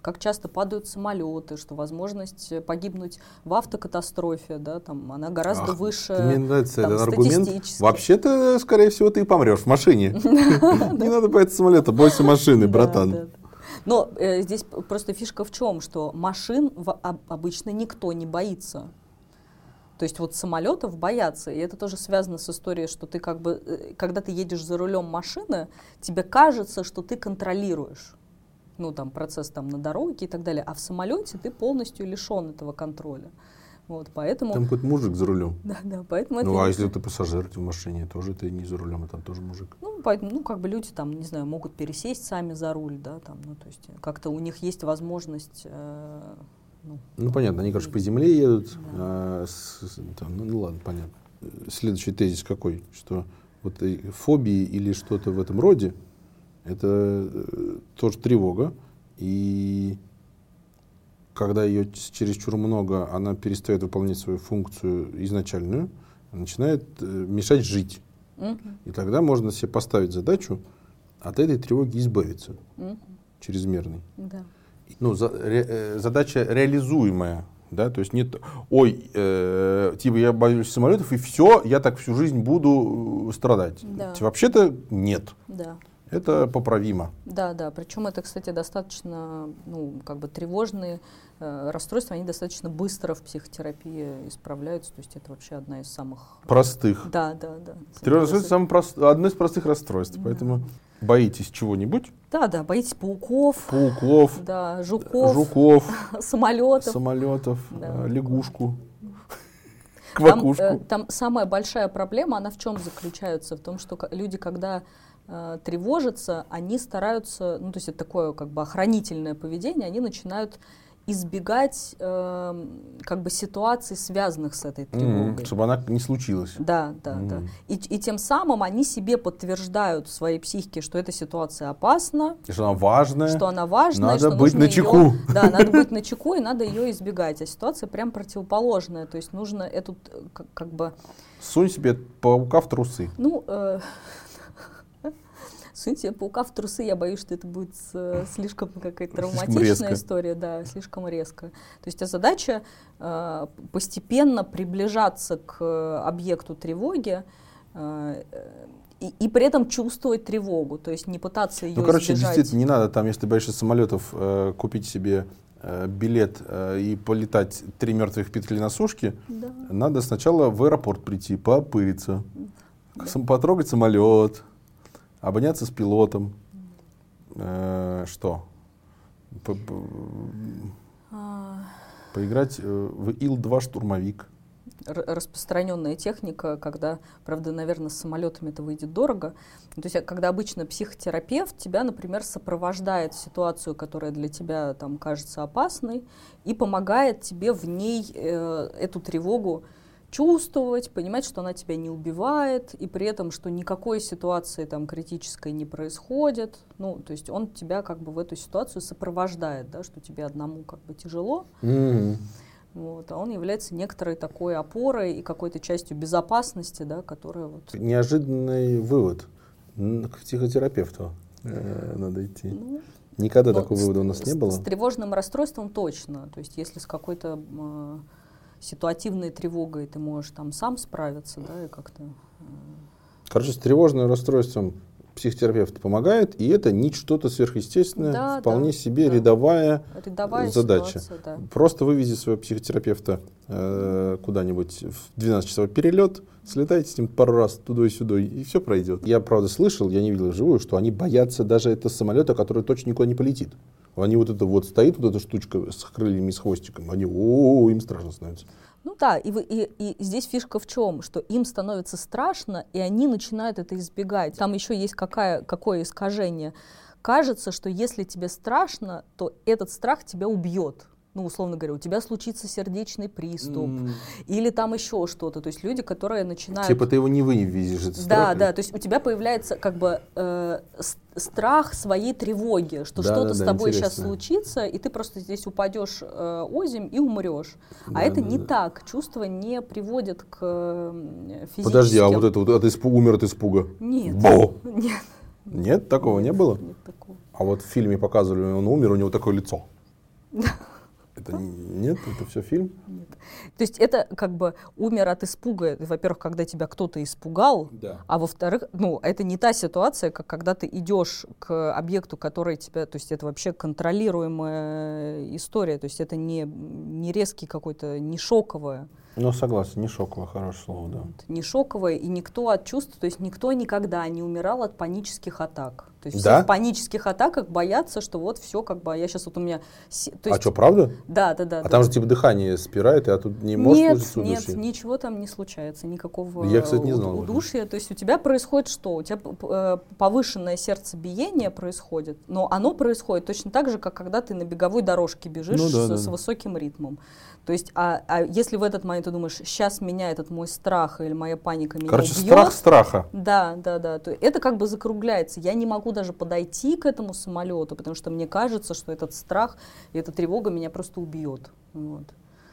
[SPEAKER 1] как часто падают самолеты, что возможность погибнуть в автокатастрофе, да, там, она гораздо Ах, выше.
[SPEAKER 2] Нравится там, аргумент. Вообще-то, скорее всего, ты и помрешь в машине. Не надо бояться самолета, бойся машины, братан.
[SPEAKER 1] Но э, здесь просто фишка в чем, что машин обычно никто не боится. То есть вот самолетов боятся, и это тоже связано с историей, что ты как бы, э, когда ты едешь за рулем машины, тебе кажется, что ты контролируешь ну, там, процесс там, на дороге и так далее, а в самолете ты полностью лишен этого контроля. Вот, поэтому...
[SPEAKER 2] Там какой-то мужик за рулем.
[SPEAKER 1] Да, да, поэтому
[SPEAKER 2] Ну, а если ты пассажир ты в машине, тоже ты не за рулем, а там тоже мужик.
[SPEAKER 1] Ну, поэтому, ну, как бы люди там, не знаю, могут пересесть сами за руль, да, там, ну, то есть как-то у них есть возможность э,
[SPEAKER 2] ну, ну понятно, они, короче, по земле едут. Да. А, с, там, ну, ну ладно, понятно. Следующий тезис какой? Что вот фобии или что-то в этом роде, это э, тоже тревога. И когда ее чересчур много, она перестает выполнять свою функцию изначальную, начинает э, мешать жить. Угу. И тогда можно себе поставить задачу от этой тревоги избавиться, угу. чрезмерной.
[SPEAKER 1] Да
[SPEAKER 2] ну, за, ре, э, задача реализуемая. Да, то есть нет, ой, э, типа я боюсь самолетов и все, я так всю жизнь буду э, страдать. Да. Вообще-то нет.
[SPEAKER 1] Да.
[SPEAKER 2] Это поправимо.
[SPEAKER 1] Да, да. Причем это, кстати, достаточно, ну, как бы тревожные э, расстройства, они достаточно быстро в психотерапии исправляются. То есть это вообще одна из самых
[SPEAKER 2] простых.
[SPEAKER 1] Да, да, да.
[SPEAKER 2] Тревожное расстройство самое прост... одно из простых расстройств, да. поэтому боитесь чего-нибудь?
[SPEAKER 1] Да, да, боитесь пауков.
[SPEAKER 2] Пауков.
[SPEAKER 1] Да, жуков.
[SPEAKER 2] Жуков.
[SPEAKER 1] Самолетов.
[SPEAKER 2] Самолетов. Да. Э, лягушку.
[SPEAKER 1] Квакушку. Там, э, там самая большая проблема, она в чем заключается? В том, что люди, когда э, тревожатся, они стараются, ну то есть это такое как бы охранительное поведение, они начинают избегать э, как бы ситуаций, связанных с этой тревогой.
[SPEAKER 2] Mm, чтобы она не случилась.
[SPEAKER 1] Да, да, mm. да. И, и тем самым они себе подтверждают в своей психике, что эта ситуация опасна.
[SPEAKER 2] И что она важная.
[SPEAKER 1] Что она важная.
[SPEAKER 2] Надо
[SPEAKER 1] что
[SPEAKER 2] быть на чеку.
[SPEAKER 1] Ее, да, надо быть на чеку, и надо ее избегать. А ситуация прям противоположная. То есть нужно эту как, как бы...
[SPEAKER 2] Сунь себе паука в трусы.
[SPEAKER 1] Ну, э, Сунь себе паука в трусы, я боюсь, что это будет слишком какая-то травматичная история, да, слишком резко. То есть а задача э, постепенно приближаться к объекту тревоги, э, и, и при этом чувствовать тревогу, то есть не пытаться ее
[SPEAKER 2] Ну, короче,
[SPEAKER 1] избежать.
[SPEAKER 2] действительно, не надо там, если ты боишься самолетов, э, купить себе э, билет э, и полетать три мертвых петли на сушке. Да. Надо сначала в аэропорт прийти, попыриться, да. потрогать самолет, обняться с пилотом, э, что? По, по, а... Поиграть э, в Ил-2 штурмовик.
[SPEAKER 1] Распространенная техника, когда, правда, наверное, с самолетами это выйдет дорого. То есть, когда обычно психотерапевт тебя, например, сопровождает в ситуацию, которая для тебя там кажется опасной, и помогает тебе в ней э, эту тревогу чувствовать, понимать, что она тебя не убивает, и при этом, что никакой ситуации там критической не происходит. Ну, то есть он тебя как бы в эту ситуацию сопровождает, да, что тебе одному как бы тяжело.
[SPEAKER 2] Мгм.
[SPEAKER 1] Вот, а он является некоторой такой опорой и какой-то частью безопасности, да, которая вот...
[SPEAKER 2] Неожиданный вывод. К психотерапевту э, надо идти.
[SPEAKER 1] ну,
[SPEAKER 2] Никогда
[SPEAKER 1] ну,
[SPEAKER 2] такого
[SPEAKER 1] с-
[SPEAKER 2] вывода у нас
[SPEAKER 1] с,
[SPEAKER 2] не было.
[SPEAKER 1] С тревожным расстройством точно. То есть если с какой-то э, ситуативной тревогой ты можешь там сам справиться, да, и как-то... э,
[SPEAKER 2] Короче, с тревожным расстройством психотерапевт помогает, и это не что-то сверхъестественное,
[SPEAKER 1] Да,
[SPEAKER 2] вполне
[SPEAKER 1] да,
[SPEAKER 2] себе
[SPEAKER 1] да.
[SPEAKER 2] рядовая
[SPEAKER 1] Рядовая
[SPEAKER 2] задача.
[SPEAKER 1] ситуация, да.
[SPEAKER 2] Просто вывези своего психотерапевта э, куда-нибудь в 12-часовой перелет, слетайте с ним пару раз туда и сюда, и все пройдет. Я, правда, слышал, я не видел вживую, что они боятся даже этого самолета, который точно никуда не полетит. Они вот это вот стоит, вот эта штучка с крыльями с хвостиком, они, о, им страшно становится.
[SPEAKER 1] Ну да, и, вы- и, и здесь фишка в чем, что им становится страшно, и они начинают это избегать. Там еще есть какая, какое искажение. Кажется, что если тебе страшно, то этот страх тебя убьет. Ну, условно говоря, у тебя случится сердечный приступ, или там еще что-то. То есть люди, которые начинают...
[SPEAKER 2] Типа ты его не вывезешь, этот
[SPEAKER 1] Да,
[SPEAKER 2] страх.
[SPEAKER 1] да, то есть у тебя появляется как бы э, страх своей тревоги, что
[SPEAKER 2] Да,
[SPEAKER 1] что-то
[SPEAKER 2] да,
[SPEAKER 1] с
[SPEAKER 2] да,
[SPEAKER 1] тобой сейчас
[SPEAKER 2] интересно.
[SPEAKER 1] случится, и ты просто здесь упадешь э, озимь и умрешь.
[SPEAKER 2] Да,
[SPEAKER 1] а это
[SPEAKER 2] да,
[SPEAKER 1] не
[SPEAKER 2] да.
[SPEAKER 1] так. Чувства не приводят к э, физическим...
[SPEAKER 2] Подожди, а вот это вот от испу- умер от испуга?
[SPEAKER 1] Нет.
[SPEAKER 2] Бо!
[SPEAKER 1] Нет.
[SPEAKER 2] Нет, такого не было?
[SPEAKER 1] Нет такого.
[SPEAKER 2] А вот в фильме показывали, он умер, у него такое лицо. Это не- нет, это все фильм.
[SPEAKER 1] Нет. То есть это как бы умер от испуга, во-первых, когда тебя кто-то испугал,
[SPEAKER 2] Да.
[SPEAKER 1] а во-вторых, ну, это не та ситуация, как когда ты идешь к объекту, который тебя, то есть это вообще контролируемая история, то есть это не, не резкий какой-то, не шоковое,
[SPEAKER 2] Ну, согласен, не шоковое, хорошее слово, да.
[SPEAKER 1] вот, не шоковое, и никто от чувств, то есть никто никогда не умирал от панических атак. То есть
[SPEAKER 2] Да?
[SPEAKER 1] все в панических атаках боятся, что вот все как бы, а я сейчас вот у меня... То
[SPEAKER 2] А
[SPEAKER 1] есть,
[SPEAKER 2] что, правда?
[SPEAKER 1] Да, да, да.
[SPEAKER 2] А
[SPEAKER 1] да.
[SPEAKER 2] там же типа дыхание спирает, и а тут не может
[SPEAKER 1] нет,
[SPEAKER 2] случиться
[SPEAKER 1] нет,
[SPEAKER 2] удушье?
[SPEAKER 1] ничего там не случается, никакого
[SPEAKER 2] Я, кстати, не знал
[SPEAKER 1] удушья. То есть у тебя происходит что? У тебя э, повышенное сердцебиение происходит, но оно происходит точно так же, как когда ты на беговой дорожке бежишь
[SPEAKER 2] Ну да,
[SPEAKER 1] с,
[SPEAKER 2] да,
[SPEAKER 1] с высоким ритмом. То есть, а, а если в этот момент ты думаешь, сейчас меня этот мой страх или моя паника меня
[SPEAKER 2] Короче,
[SPEAKER 1] убьет,
[SPEAKER 2] страх страха.
[SPEAKER 1] да, да, да. То это как бы закругляется. Я не могу даже подойти к этому самолету, потому что мне кажется, что этот страх и эта тревога меня просто убьет. Вот.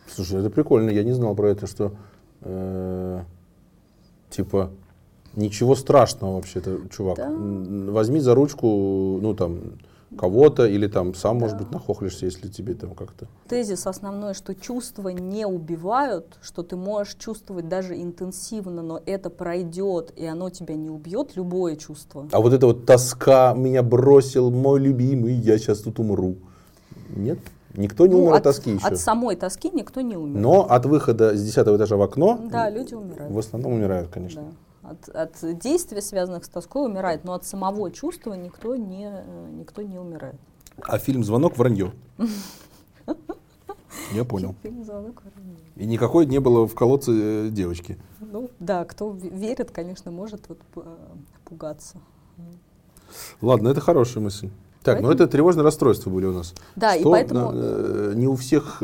[SPEAKER 2] Слушай, это прикольно, я не знал про это, что э, типа ничего страшного вообще-то, чувак.
[SPEAKER 1] Да.
[SPEAKER 2] Возьми за ручку, ну там, кого-то, или там сам, может
[SPEAKER 1] Да.
[SPEAKER 2] быть, нахохлишься, если тебе там как-то.
[SPEAKER 1] Тезис основной, что чувства не убивают, что ты можешь чувствовать даже интенсивно, но это пройдет, и оно тебя не убьет, любое чувство.
[SPEAKER 2] А вот эта вот тоска, меня бросил мой любимый, я сейчас тут умру. Нет? Никто не
[SPEAKER 1] Ну,
[SPEAKER 2] умер от,
[SPEAKER 1] от,
[SPEAKER 2] тоски еще.
[SPEAKER 1] от самой тоски никто не умер.
[SPEAKER 2] Но от выхода с 10 этажа в окно
[SPEAKER 1] Да, люди умирают.
[SPEAKER 2] в основном умирают, конечно.
[SPEAKER 1] Да. От, от действий, связанных с тоской, умирает, но от самого чувства никто не, э, никто не умирает.
[SPEAKER 2] А фильм «Звонок» вранье. Я понял.
[SPEAKER 1] Фильм «Звонок Воронежа».
[SPEAKER 2] И никакой не было в колодце э, девочки.
[SPEAKER 1] Ну да, кто верит, конечно, может вот, э, пугаться.
[SPEAKER 2] Ладно, это хорошая мысль. Так, ну
[SPEAKER 1] Поэтому-
[SPEAKER 2] это тревожные расстройства были у нас.
[SPEAKER 1] Да, и
[SPEAKER 2] Что,
[SPEAKER 1] поэтому-
[SPEAKER 2] э, не у всех,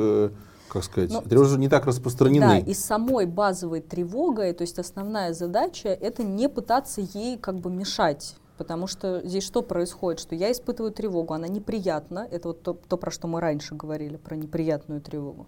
[SPEAKER 2] как сказать,
[SPEAKER 1] Ну,
[SPEAKER 2] тревожные не так
[SPEAKER 1] Да,
[SPEAKER 2] распространены.
[SPEAKER 1] и самой базовой тревогой, то есть основная задача, это не пытаться ей как бы мешать. Потому что здесь что происходит? Что я испытываю тревогу, она неприятна. Это вот то, то, про что мы раньше говорили, про неприятную тревогу.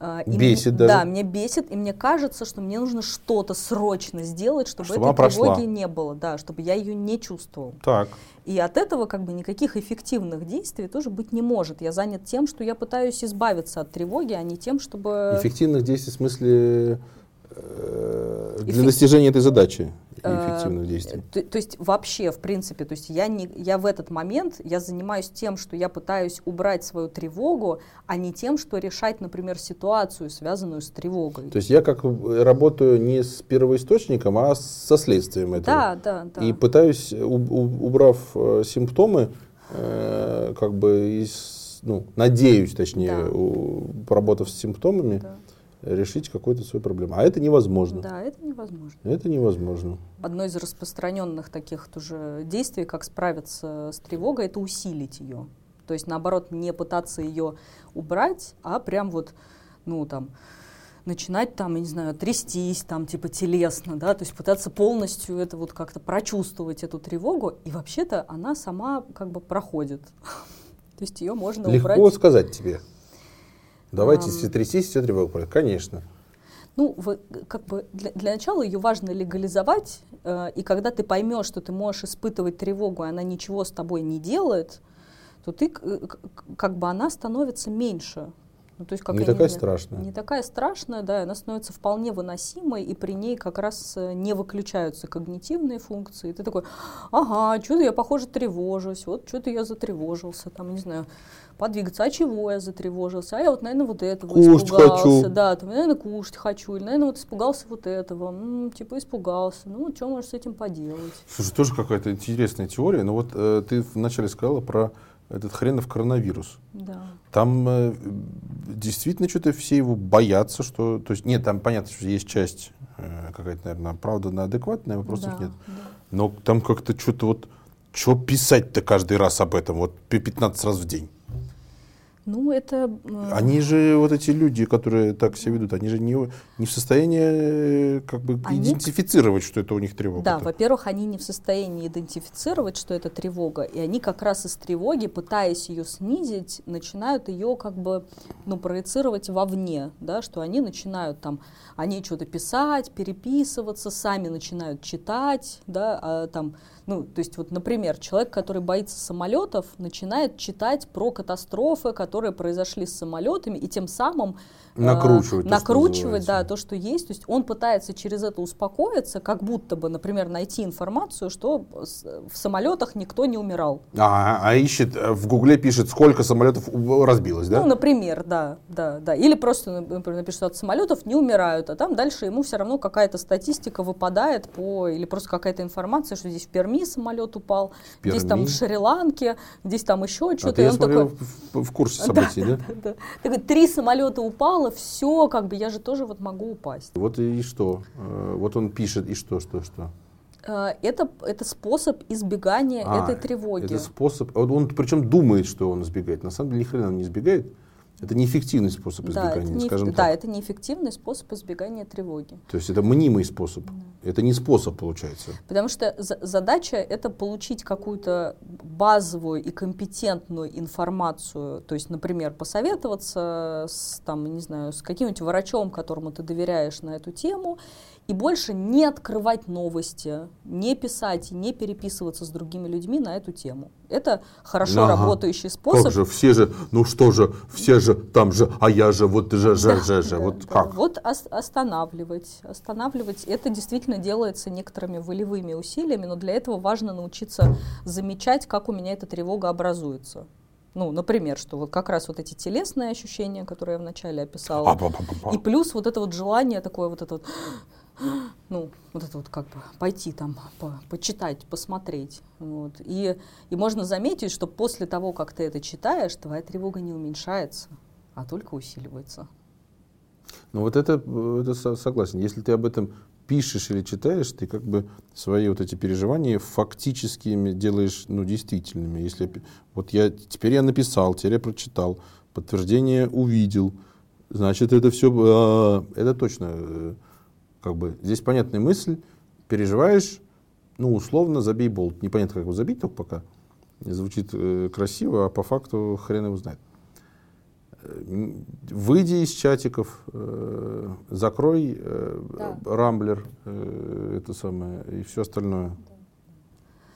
[SPEAKER 1] А, и
[SPEAKER 2] Бесит
[SPEAKER 1] мне-
[SPEAKER 2] даже.
[SPEAKER 1] Да, меня бесит, и мне кажется, что мне нужно что-то срочно сделать, чтобы,
[SPEAKER 2] Чтобы
[SPEAKER 1] этой тревоги не было, да, чтобы я ее не чувствовал.
[SPEAKER 2] Так.
[SPEAKER 1] И от этого как бы никаких эффективных действий тоже быть не может. Я занят тем, что я пытаюсь избавиться от тревоги, а не тем, чтобы...
[SPEAKER 2] Эффективных действий в смысле для
[SPEAKER 1] Эффек-
[SPEAKER 2] достижения этой задачи
[SPEAKER 1] Э,
[SPEAKER 2] эффективных действий.
[SPEAKER 1] То, то есть вообще, в принципе, то есть я, не, я в этот момент, я занимаюсь тем, что я пытаюсь убрать свою тревогу, а не тем, что решать, например, ситуацию, связанную с тревогой.
[SPEAKER 2] То есть я как работаю не с первоисточником, а со следствием этого.
[SPEAKER 1] да, да, да.
[SPEAKER 2] И пытаюсь, убрав э, симптомы, э, как бы, из, ну, надеюсь, точнее,
[SPEAKER 1] Да.
[SPEAKER 2] поработав с симптомами,
[SPEAKER 1] Да.
[SPEAKER 2] Решить какую-то свою проблему. А это невозможно.
[SPEAKER 1] Да, это невозможно.
[SPEAKER 2] Это невозможно.
[SPEAKER 1] Одно из распространенных таких тоже действий, как справиться с тревогой, это усилить ее. То есть, наоборот, не пытаться ее убрать, а прям вот, ну, там, начинать там, я не знаю, трястись там типа телесно, да, то есть пытаться полностью это вот как-то прочувствовать эту тревогу, и вообще-то она сама как бы проходит. То есть ее можно
[SPEAKER 2] Легко
[SPEAKER 1] убрать.
[SPEAKER 2] сказать тебе. Давайте все трястись, все тревога пройдет. Конечно.
[SPEAKER 1] Ну, вы- как бы для, для начала ее важно легализовать, э, и когда ты поймешь, что ты можешь испытывать тревогу, и она ничего с тобой не делает, то ты э, как бы она становится меньше. Ну, то есть, как
[SPEAKER 2] Не такая
[SPEAKER 1] знаю,
[SPEAKER 2] страшная.
[SPEAKER 1] Не такая страшная, да, она становится вполне выносимой, и при ней как раз э, не выключаются когнитивные функции. И ты такой, ага, что-то я, похоже, тревожусь, вот что-то я затревожился, там, не знаю, подвигаться, а чего я затревожился, а я вот, наверное, вот этого
[SPEAKER 2] Кушать
[SPEAKER 1] испугался,
[SPEAKER 2] хочу.
[SPEAKER 1] да, там, наверное, кушать хочу, или, наверное, вот испугался вот этого, М, типа испугался, ну, что можешь с этим поделать?
[SPEAKER 2] Слушай, тоже какая-то интересная теория. Но вот э, ты вначале сказала про этот хренов коронавирус.
[SPEAKER 1] Да.
[SPEAKER 2] Там э, действительно что-то все его боятся, что... То есть, нет, там понятно, что есть часть э, какая-то, наверное, правда на адекватная, вопросов
[SPEAKER 1] да,
[SPEAKER 2] нет.
[SPEAKER 1] да.
[SPEAKER 2] Но там как-то что-то вот... Что писать-то каждый раз об этом? Вот пи- 15 раз в день.
[SPEAKER 1] Ну, это... э,
[SPEAKER 2] Они же, вот эти люди, которые так себя ведут, они же не, не в состоянии э, как бы
[SPEAKER 1] Они-
[SPEAKER 2] идентифицировать, что это у них тревога.
[SPEAKER 1] Да, во-первых, они не в состоянии идентифицировать, что это тревога, и они как раз из тревоги, пытаясь ее снизить, начинают ее как бы, ну, проецировать вовне, да, что они начинают там, они что-то писать, переписываться, сами начинают читать, да, а там, ну, то есть вот, например, человек, который боится самолетов, начинает читать про катастрофы, которые произошли с самолетами, и тем самым
[SPEAKER 2] Накручивать что
[SPEAKER 1] накручивать, да, то, что есть. То есть он пытается через это успокоиться, как будто бы, например, найти информацию, что в самолетах никто не умирал.
[SPEAKER 2] А, а ищет, э, в Гугле пишет, сколько самолетов разбилось, да?
[SPEAKER 1] Ну, например, да, да, да. Или просто, например, напишет, что от самолетов не умирают, а там дальше ему все равно какая-то статистика выпадает по, или просто какая-то информация, что здесь в Перми самолет упал, здесь там
[SPEAKER 2] Перми?
[SPEAKER 1] в Шри-Ланке, здесь там еще
[SPEAKER 2] а
[SPEAKER 1] что-то.
[SPEAKER 2] ты,
[SPEAKER 1] и
[SPEAKER 2] я
[SPEAKER 1] он
[SPEAKER 2] смотрел,
[SPEAKER 1] такой,
[SPEAKER 2] в, в курсе событий, да?
[SPEAKER 1] да. Такой, три самолета упало, все, как бы я же тоже вот могу упасть.
[SPEAKER 2] Вот и что? Э, Вот он пишет, и что, что, что?
[SPEAKER 1] Э, Это, это способ избегания
[SPEAKER 2] А,
[SPEAKER 1] этой тревоги.
[SPEAKER 2] Это способ, он, он причем думает, что он избегает. На самом деле ни хрена он не избегает. Это неэффективный способ
[SPEAKER 1] Да,
[SPEAKER 2] избегания,
[SPEAKER 1] не,
[SPEAKER 2] скажем
[SPEAKER 1] да,
[SPEAKER 2] так.
[SPEAKER 1] это неэффективный способ избегания тревоги.
[SPEAKER 2] То есть это мнимый способ. Это не способ получается.
[SPEAKER 1] Потому что за- задача это получить какую-то базовую и компетентную информацию. То есть, например, посоветоваться с, там, не знаю, с каким-нибудь врачом, которому ты доверяешь на эту тему, и больше не открывать новости, не писать не переписываться с другими людьми на эту тему. Это хорошо
[SPEAKER 2] Ага.
[SPEAKER 1] работающий способ.
[SPEAKER 2] Как же, все же, ну что же, все же, там же, а я же, вот же, же, же, же,
[SPEAKER 1] Да,
[SPEAKER 2] вот
[SPEAKER 1] да.
[SPEAKER 2] как?
[SPEAKER 1] Вот ос- останавливать. Останавливать. Это действительно делается некоторыми волевыми усилиями, но для этого важно научиться замечать, как у меня эта тревога образуется. Ну, например, что вот как раз вот эти телесные ощущения, которые я вначале описала,
[SPEAKER 2] А-ба-ба-ба-ба.
[SPEAKER 1] и плюс вот это вот желание такое вот это вот, ну, вот это вот как бы пойти там, по- почитать, посмотреть. Вот. И, и можно заметить, что после того, как ты это читаешь, твоя тревога не уменьшается, а только усиливается.
[SPEAKER 2] Ну вот это, это со- согласен. Если ты об этом пишешь или читаешь, ты как бы свои вот эти переживания фактически ими делаешь, ну, действительными. Если вот я теперь я написал, теперь я прочитал, подтверждение увидел, значит это все, это точно, э, как бы здесь понятная мысль, переживаешь, ну условно забей болт. Непонятно как его забить только пока. Звучит э, красиво, а по факту хрен его знает. М, Выйди из чатиков, э, закрой э,
[SPEAKER 1] Да.
[SPEAKER 2] рамблер, э, это самое, и все остальное.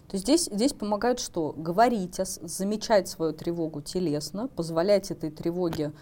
[SPEAKER 1] То есть здесь, здесь помогает что? Говорить, замечать свою тревогу телесно, позволять этой тревоге,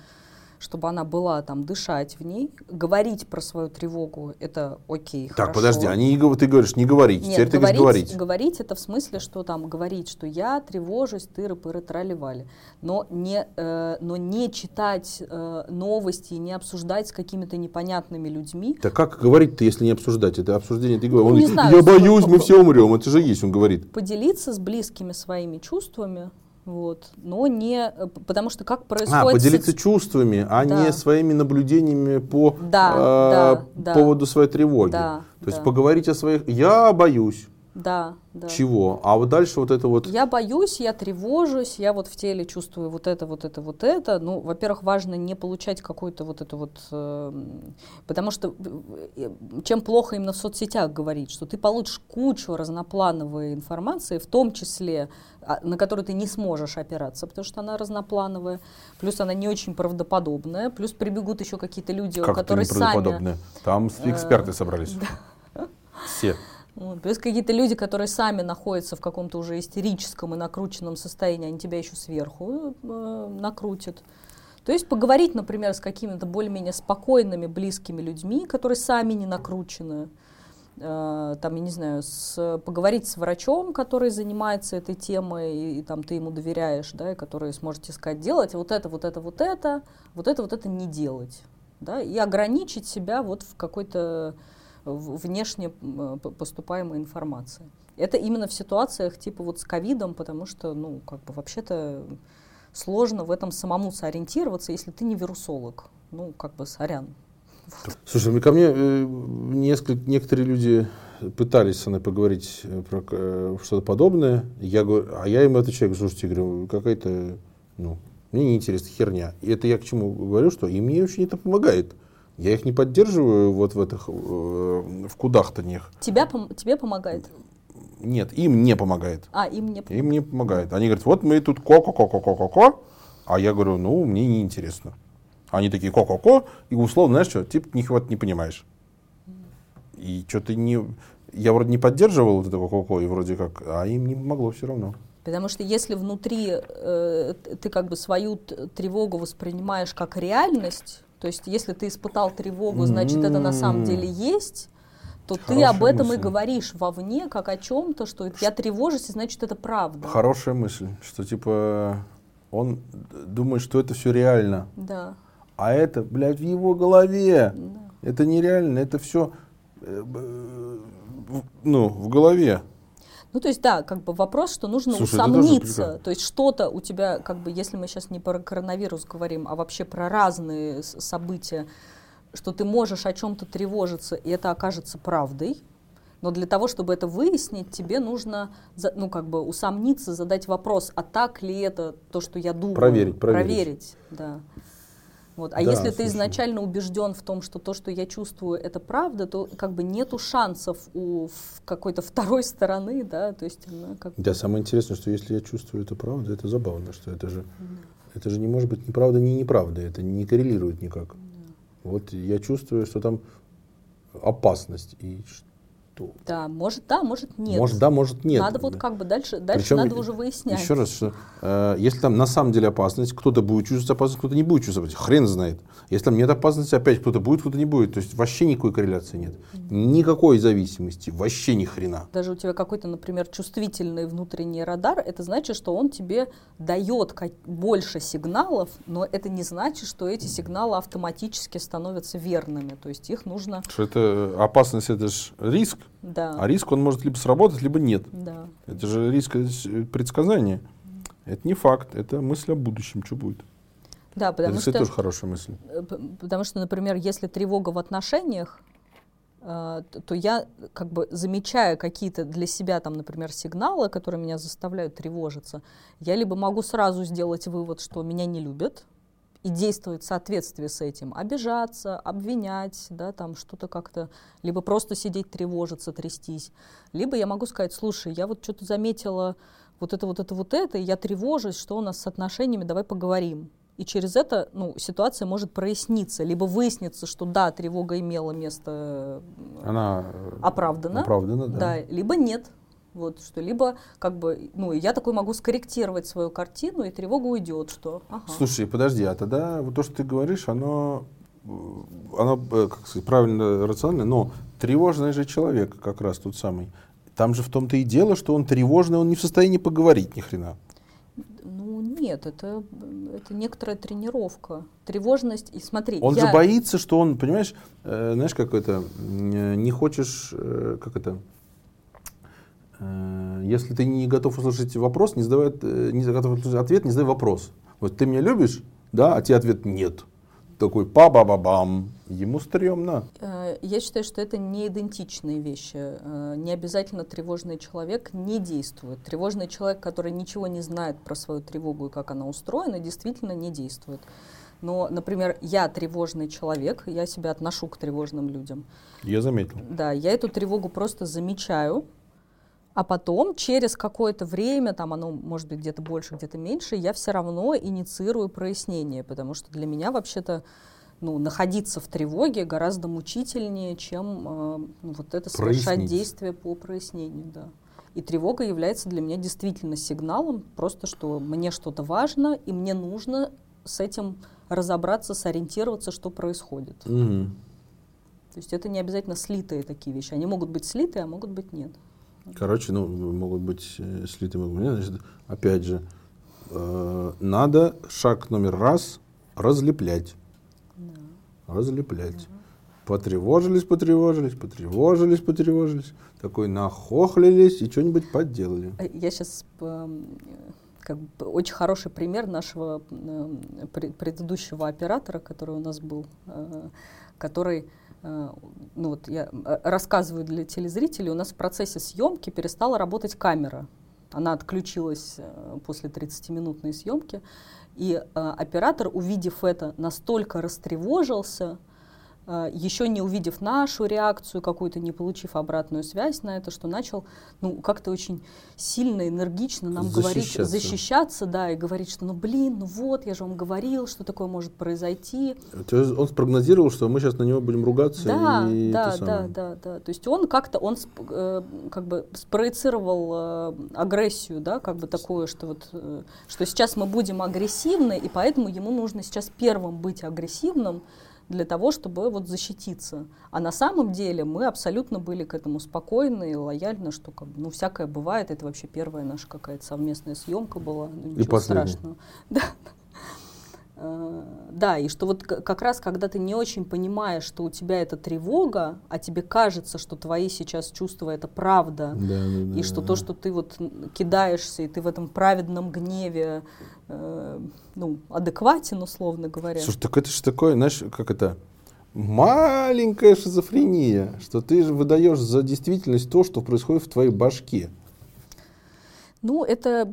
[SPEAKER 1] чтобы она была там, дышать в ней, говорить про свою тревогу, это окей,
[SPEAKER 2] Так,
[SPEAKER 1] хорошо.
[SPEAKER 2] подожди, они, ты говоришь не говорить,
[SPEAKER 1] Нет,
[SPEAKER 2] теперь ты говоришь говорить.
[SPEAKER 1] говорить это в смысле, что там говорить, что я тревожусь, тыры-пыры, трали-вали. Но не, э, но не читать э, новости, не обсуждать с какими-то непонятными людьми.
[SPEAKER 2] Так как говорить-то, если не обсуждать? Это обсуждение, ты говоришь,
[SPEAKER 1] Ну,
[SPEAKER 2] он
[SPEAKER 1] не знаю,
[SPEAKER 2] я боюсь, мы все умрем, это же есть, он говорит.
[SPEAKER 1] Поделиться с близкими своими чувствами, вот, но не... э, Потому что как происходит...
[SPEAKER 2] А, поделиться чувствами, а
[SPEAKER 1] Да.
[SPEAKER 2] не своими наблюдениями по
[SPEAKER 1] Да,
[SPEAKER 2] э,
[SPEAKER 1] да, да.
[SPEAKER 2] поводу своей тревоги.
[SPEAKER 1] Да,
[SPEAKER 2] То есть
[SPEAKER 1] да.
[SPEAKER 2] поговорить о своих... Я боюсь.
[SPEAKER 1] Да, да.
[SPEAKER 2] Чего? А вот дальше вот это вот...
[SPEAKER 1] Я боюсь, я тревожусь, я вот в теле чувствую вот это, вот это, вот это. Ну, во-первых, важно не получать какую-то вот эту вот... Э, потому что э, чем плохо именно в соцсетях говорить, что ты получишь кучу разноплановой информации, в том числе, а, на которую ты не сможешь опираться, потому что она разноплановая, плюс она не очень правдоподобная, плюс прибегут еще какие-то люди,
[SPEAKER 2] как
[SPEAKER 1] которые сами...
[SPEAKER 2] Там эксперты собрались. Все.
[SPEAKER 1] Вот. Плюс какие-то люди, которые сами находятся в каком-то уже истерическом и накрученном состоянии, они тебя еще сверху э, накрутят. То есть поговорить, например, с какими-то более-менее спокойными, близкими людьми, которые сами не накручены, э, там, я не знаю, с, поговорить с врачом, который занимается этой темой, и, и там ты ему доверяешь, да, и который сможет сказать, делать вот это, вот это, вот это, вот это, вот это не делать, да, и ограничить себя вот в какой-то внешне поступаемой информации. Это именно в ситуациях типа вот с ковидом, потому что, ну, как бы вообще-то сложно в этом самому сориентироваться, если ты не вирусолог. Ну, как бы сорян.
[SPEAKER 2] Слушай, ко мне э, несколько, некоторые люди пытались со мной поговорить э, про э, что-то подобное. Я говорю, а я им отвечаю, слушайте, говорю, какая-то, ну, мне неинтересно, херня. И это я к чему говорю, что и мне очень это помогает. Я их не поддерживаю вот в этих, э, в кудахтаньях.
[SPEAKER 1] Тебя, тебе помогает?
[SPEAKER 2] Нет, им не помогает.
[SPEAKER 1] А, им не помогает.
[SPEAKER 2] Им не помогает. Они говорят, вот мы тут ко-ко-ко-ко-ко-ко, а я говорю, ну, мне не интересно. Они такие ко-ко-ко, и условно, знаешь что, типа, них вот не понимаешь. И что ты не... Я вроде не поддерживал вот это ко-ко-ко, и вроде как, а им не помогло все равно.
[SPEAKER 1] Потому что если внутри э, ты как бы свою тревогу воспринимаешь как реальность, то есть, если ты испытал тревогу, значит, это на самом деле есть, то Хорошая ты об этом мысль. и говоришь вовне, как о чем-то, что я тревожусь, и значит, это правда.
[SPEAKER 2] Хорошая мысль, что типа он думает, что это все реально.
[SPEAKER 1] Да.
[SPEAKER 2] А это, блядь, в его голове. Да. Это нереально, это все э, ну, в голове.
[SPEAKER 1] Ну, то есть, да, как бы вопрос, что нужно Слушай, усомниться. То есть что-то у тебя, как бы, если мы сейчас не про коронавирус говорим, а вообще про разные события, что ты можешь о чем-то тревожиться, и это окажется правдой. Но для того, чтобы это выяснить, тебе нужно, ну, как бы усомниться, задать вопрос, а так ли это то, что я думаю?
[SPEAKER 2] Проверить, проверить.
[SPEAKER 1] Проверить, да. Вот. А да, если слушай. ты изначально убежден в том, что то, что я чувствую, это правда, то как бы нету шансов у какой-то второй стороны, да, то есть она как...
[SPEAKER 2] Да, самое интересное, что если я чувствую это правда, это забавно, что это же, да. это же не может быть ни правда, ни неправда, это не коррелирует никак. Да. Вот я чувствую, что там опасность, и
[SPEAKER 1] что... Да, может да, может нет.
[SPEAKER 2] Может да, может нет.
[SPEAKER 1] Надо вот как бы дальше, дальше Причем, надо уже выяснять.
[SPEAKER 2] Еще раз, что э, если там на самом деле опасность, кто-то будет чувствовать опасность, кто-то не будет чувствовать. Хрен знает. Если там нет опасности, опять кто-то будет, кто-то не будет. То есть вообще никакой корреляции нет. Никакой зависимости. Вообще ни хрена.
[SPEAKER 1] Даже у тебя какой-то, например, чувствительный внутренний радар, это значит, что он тебе дает больше сигналов, но это не значит, что эти сигналы автоматически становятся верными. То есть их нужно...
[SPEAKER 2] Что это э, опасность, это же риск.
[SPEAKER 1] Да.
[SPEAKER 2] А риск, он может либо сработать, либо нет.
[SPEAKER 1] Да.
[SPEAKER 2] Это же риск предсказания. Это не факт, это мысль о будущем, что будет.
[SPEAKER 1] Да, потому
[SPEAKER 2] это,
[SPEAKER 1] что...
[SPEAKER 2] Это тоже хорошая мысль.
[SPEAKER 1] Э, потому что, например, если тревога в отношениях, э, то я как бы замечая какие-то для себя там, например, сигналы, которые меня заставляют тревожиться, я либо могу сразу сделать вывод, что меня не любят, и действовать в соответствии с этим, обижаться, обвинять, да, там что-то как-то, либо просто сидеть, тревожиться, трястись. Либо я могу сказать, слушай, я вот что-то заметила вот это, вот это, вот это, и я тревожусь, что у нас с отношениями, давай поговорим. И через это ну, ситуация может проясниться, либо выяснится, что да, тревога имела место
[SPEAKER 2] Она
[SPEAKER 1] оправдана,
[SPEAKER 2] оправдана да.
[SPEAKER 1] да, либо нет. Вот, что либо, как бы, ну, я такой могу скорректировать свою картину, и тревога уйдет, что...
[SPEAKER 2] Ага. Слушай, подожди, а тогда вот то, что ты говоришь, оно, оно э, как сказать, правильно, рационально, но тревожный же человек как раз тот самый. Там же в том-то и дело, что он тревожный, он не в состоянии поговорить ни хрена.
[SPEAKER 1] Ну, нет, это, это некоторая тренировка. Тревожность, и смотри...
[SPEAKER 2] Он я... же боится, что он, понимаешь, э, знаешь, как это, э, не хочешь, э, как это, Э, если ты не готов услышать вопрос, не задавай, э, не готов услышать ответ, не задавай вопрос. Вот ты меня любишь, да, а тебе ответ нет. Такой па ба ба бам ему стрёмно.
[SPEAKER 1] Э, я считаю, что это не идентичные вещи. Э, не обязательно тревожный человек не действует. Тревожный человек, который ничего не знает про свою тревогу и как она устроена, действительно не действует. Но, например, я тревожный человек, я себя отношу к тревожным людям.
[SPEAKER 2] Я заметил.
[SPEAKER 1] Да, я эту тревогу просто замечаю, а потом, через какое-то время, там оно может быть где-то больше, где-то меньше, я все равно инициирую прояснение, потому что для меня вообще-то ну, находиться в тревоге гораздо мучительнее, чем э, ну, вот это совершать Прояснить. действие по прояснению. Да. И тревога является для меня действительно сигналом, просто что мне что-то важно, и мне нужно с этим разобраться, сориентироваться, что происходит.
[SPEAKER 2] Угу.
[SPEAKER 1] То есть это не обязательно слитые такие вещи. Они могут быть слитые, а могут быть нет.
[SPEAKER 2] Короче, ну, могут быть э, слиты, могут быть Значит, опять же, э, надо шаг номер раз разлеплять. Разлеплять. Потревожились, потревожились, потревожились, потревожились. Такой нахохлились и что-нибудь подделали.
[SPEAKER 1] Э, я сейчас как бы, очень хороший пример нашего э, предыдущего оператора, который у нас был, э, который Э, ну вот я рассказываю для телезрителей, у нас в процессе съемки перестала работать камера. Она отключилась после 30-минутной съемки. И оператор, увидев это, настолько растревожился, еще не увидев нашу реакцию, какую-то не получив обратную связь на это, что начал ну, как-то очень сильно, энергично нам защищаться. говорить, защищаться, да, и говорить, что ну блин, ну вот, я же вам говорил, что такое может произойти.
[SPEAKER 2] То есть он спрогнозировал, что мы сейчас на него будем ругаться.
[SPEAKER 1] Да, и да, да, да, да. То есть он как-то, он э, как бы спроецировал э, агрессию, да, как бы такое, что вот, э, что сейчас мы будем агрессивны, и поэтому ему нужно сейчас первым быть агрессивным, для того, чтобы вот защититься. А на самом деле мы абсолютно были к этому спокойны и лояльны, что как ну, всякое бывает. Это вообще первая наша какая-то совместная съемка была. Ну, ничего и страшного. Да. Э, да, и что вот как раз, когда ты не очень понимаешь, что у тебя это тревога, а тебе кажется, что твои сейчас чувства это правда, да, да, да, и что то, что ты вот кидаешься, и ты в этом праведном гневе, э, ну, адекватен, условно говоря.
[SPEAKER 2] Слушай, так это же такое, знаешь, как это, маленькая шизофрения, что ты же выдаешь за действительность то, что происходит в твоей башке.
[SPEAKER 1] Ну, это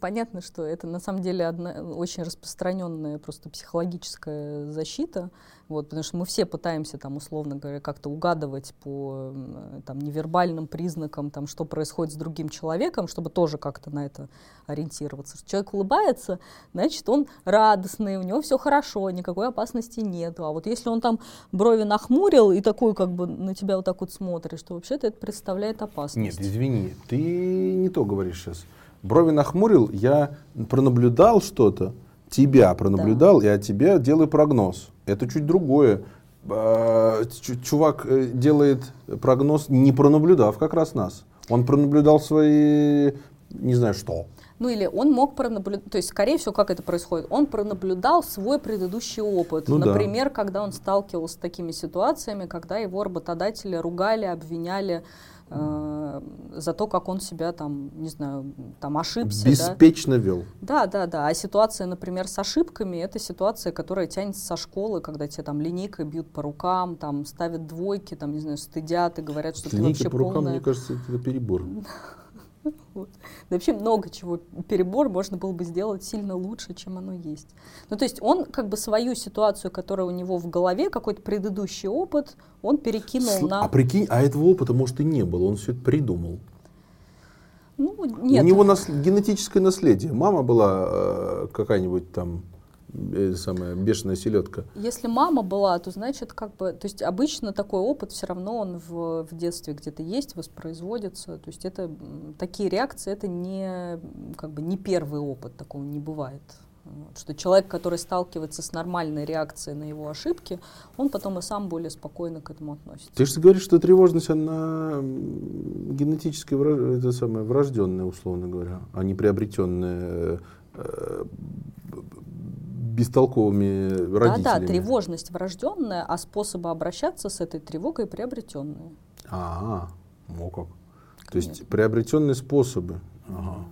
[SPEAKER 1] понятно, что это на самом деле одна очень распространенная просто психологическая защита, вот, потому что мы все пытаемся там, условно говоря, как-то угадывать по там, невербальным признакам, там, что происходит с другим человеком, чтобы тоже как-то на это ориентироваться. Человек улыбается, значит, он радостный, у него все хорошо, никакой опасности нет. А вот если он там брови нахмурил и такой как бы на тебя вот так вот смотришь, то вообще-то это представляет опасность.
[SPEAKER 2] Нет, извини, ты не то говоришь сейчас брови нахмурил, я пронаблюдал что-то, тебя пронаблюдал, да. от тебя делаю прогноз. Это чуть другое. А, чувак э, делает прогноз, не пронаблюдав как раз нас. Он пронаблюдал свои, не знаю что.
[SPEAKER 1] Ну или он мог пронаблюдать, то есть, скорее всего, как это происходит, он пронаблюдал свой предыдущий опыт. Ну, Например, да. когда он сталкивался с такими ситуациями, когда его работодатели ругали, обвиняли э, за то, как он себя там, не знаю, там ошибся.
[SPEAKER 2] Беспечно
[SPEAKER 1] да?
[SPEAKER 2] вел.
[SPEAKER 1] Да, да, да. А ситуация, например, с ошибками, это ситуация, которая тянется со школы, когда тебе там линейкой бьют по рукам, там ставят двойки, там, не знаю, стыдят и говорят, что Линейка ты вообще
[SPEAKER 2] по рукам, полная... мне кажется, это перебор.
[SPEAKER 1] Вот. Да вообще много чего перебор можно было бы сделать сильно лучше, чем оно есть. Ну, то есть он как бы свою ситуацию, которая у него в голове, какой-то предыдущий опыт, он перекинул С, на...
[SPEAKER 2] А прикинь, а этого опыта, может, и не было, он все это придумал.
[SPEAKER 1] Ну, нет.
[SPEAKER 2] У него нас, генетическое наследие. Мама была э, какая-нибудь там самая бешеная селедка.
[SPEAKER 1] Если мама была, то значит как бы, то есть обычно такой опыт все равно он в, в детстве где-то есть, воспроизводится. То есть это такие реакции, это не как бы не первый опыт, такого не бывает. Вот, что человек, который сталкивается с нормальной реакцией на его ошибки, он потом и сам более спокойно к этому относится.
[SPEAKER 2] Ты же говоришь, что тревожность, она генетически это самое, врожденная, условно говоря, а не приобретенная э, бестолковыми родителями.
[SPEAKER 1] Да, да, тревожность врожденная, а способы обращаться с этой тревогой приобретенные.
[SPEAKER 2] А, -а, -а. о как. То есть приобретенные способы. Ага.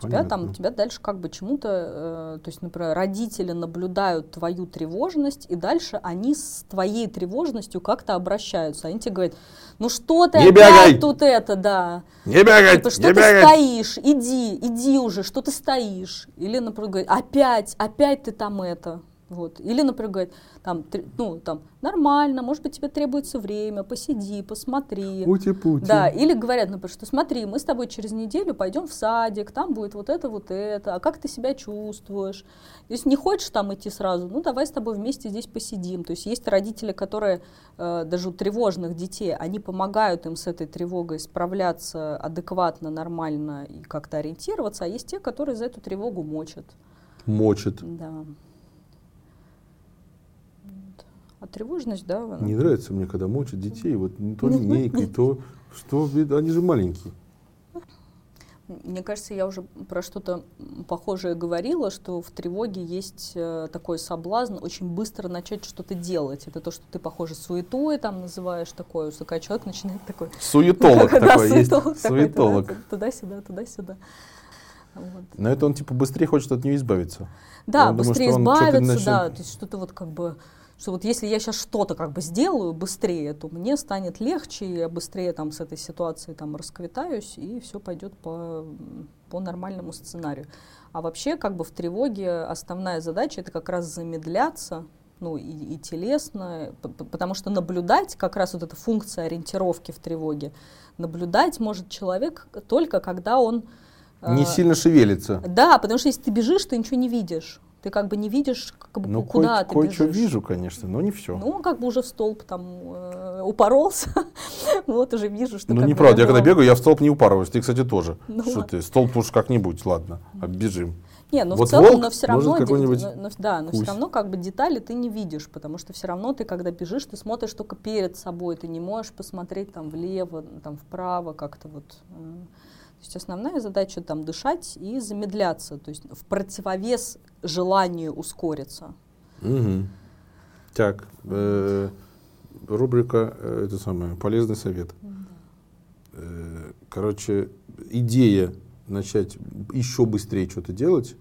[SPEAKER 1] Тебя там, тебя дальше как бы чему-то, э, то есть, например, родители наблюдают твою тревожность, и дальше они с твоей тревожностью как-то обращаются. Они тебе говорят, ну что ты
[SPEAKER 2] не
[SPEAKER 1] опять
[SPEAKER 2] бегай!
[SPEAKER 1] тут это, да.
[SPEAKER 2] Не бегать,
[SPEAKER 1] Типа, что
[SPEAKER 2] не
[SPEAKER 1] ты
[SPEAKER 2] бегать!
[SPEAKER 1] стоишь, иди, иди уже, что ты стоишь. Или, например, говорит, опять, опять ты там это. Вот. Или, например, говорит, там, ну, там, нормально, может быть, тебе требуется время, посиди, посмотри.
[SPEAKER 2] Пути-пути.
[SPEAKER 1] Да, или говорят, например, что смотри, мы с тобой через неделю пойдем в садик, там будет вот это, вот это, а как ты себя чувствуешь? Есть не хочешь там идти сразу, ну давай с тобой вместе здесь посидим. То есть есть родители, которые э, даже у тревожных детей, они помогают им с этой тревогой справляться адекватно, нормально и как-то ориентироваться, а есть те, которые за эту тревогу мочат.
[SPEAKER 2] Мочит.
[SPEAKER 1] Да. А тревожность, да, она-
[SPEAKER 2] Не нравится мне, когда мочат детей. Вот ну, то линейкой, то что, они же маленькие.
[SPEAKER 1] Мне кажется, я уже про что-то похожее говорила, что в тревоге есть э, такой соблазн очень быстро начать что-то делать. Это то, что ты, похоже, суетой там называешь такое, когда человек начинает такой...
[SPEAKER 2] Суетолог такой есть.
[SPEAKER 1] суетолог Туда-сюда, туда-сюда. Вот.
[SPEAKER 2] Но это он типа быстрее хочет от нее избавиться.
[SPEAKER 1] Да,
[SPEAKER 2] думаю,
[SPEAKER 1] быстрее
[SPEAKER 2] он что-то
[SPEAKER 1] избавиться, да, то есть что-то вот как бы, что вот если я сейчас что-то как бы сделаю быстрее, то мне станет легче, я быстрее там с этой ситуацией там расквитаюсь, и все пойдет по, по нормальному сценарию. А вообще как бы в тревоге основная задача это как раз замедляться, ну и, и телесно, потому что наблюдать, как раз вот эта функция ориентировки в тревоге, наблюдать может человек только когда он...
[SPEAKER 2] Не
[SPEAKER 1] э,
[SPEAKER 2] сильно шевелится.
[SPEAKER 1] да, потому что если ты бежишь, ты ничего не видишь. Ты как бы не видишь, как бы,
[SPEAKER 2] Ну,
[SPEAKER 1] куда
[SPEAKER 2] кое-
[SPEAKER 1] ты
[SPEAKER 2] кое-что
[SPEAKER 1] бежишь.
[SPEAKER 2] вижу, конечно, но не все.
[SPEAKER 1] Ну, как бы уже в столб там э, упоролся. вот уже вижу, что
[SPEAKER 2] Ну, неправда, я когда бегаю, я в столб не упарываюсь. Ты, кстати, тоже.
[SPEAKER 1] Ну
[SPEAKER 2] что ты, столб уж как-нибудь, ладно, оббежим.
[SPEAKER 1] Не, ну
[SPEAKER 2] Вот
[SPEAKER 1] в целом, но все равно, но- но- да, но все
[SPEAKER 2] кусь.
[SPEAKER 1] равно как бы детали ты не видишь, потому что все равно ты, когда бежишь, ты смотришь только перед собой, ты не можешь посмотреть там влево, там вправо, как-то вот. э. То есть основная задача там дышать и замедляться, то есть в противовес желанию ускориться.
[SPEAKER 2] Мгм. Так, э, рубрика, э, это самое, полезный совет. Э, короче, идея начать еще быстрее что-то делать,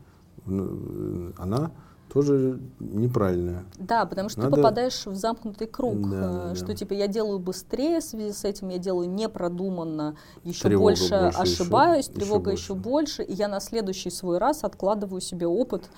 [SPEAKER 2] э, она тоже неправильная.
[SPEAKER 1] Да, потому что
[SPEAKER 2] Надо-
[SPEAKER 1] ты попадаешь в замкнутый круг,
[SPEAKER 2] Да,
[SPEAKER 1] э,
[SPEAKER 2] да,
[SPEAKER 1] что
[SPEAKER 2] да.
[SPEAKER 1] типа я делаю быстрее в связи с этим, я делаю непродуманно, еще
[SPEAKER 2] Тревога
[SPEAKER 1] больше,
[SPEAKER 2] больше,
[SPEAKER 1] ошибаюсь,
[SPEAKER 2] еще-
[SPEAKER 1] тревога
[SPEAKER 2] еще
[SPEAKER 1] еще больше, и я на следующий свой раз откладываю себе опыт,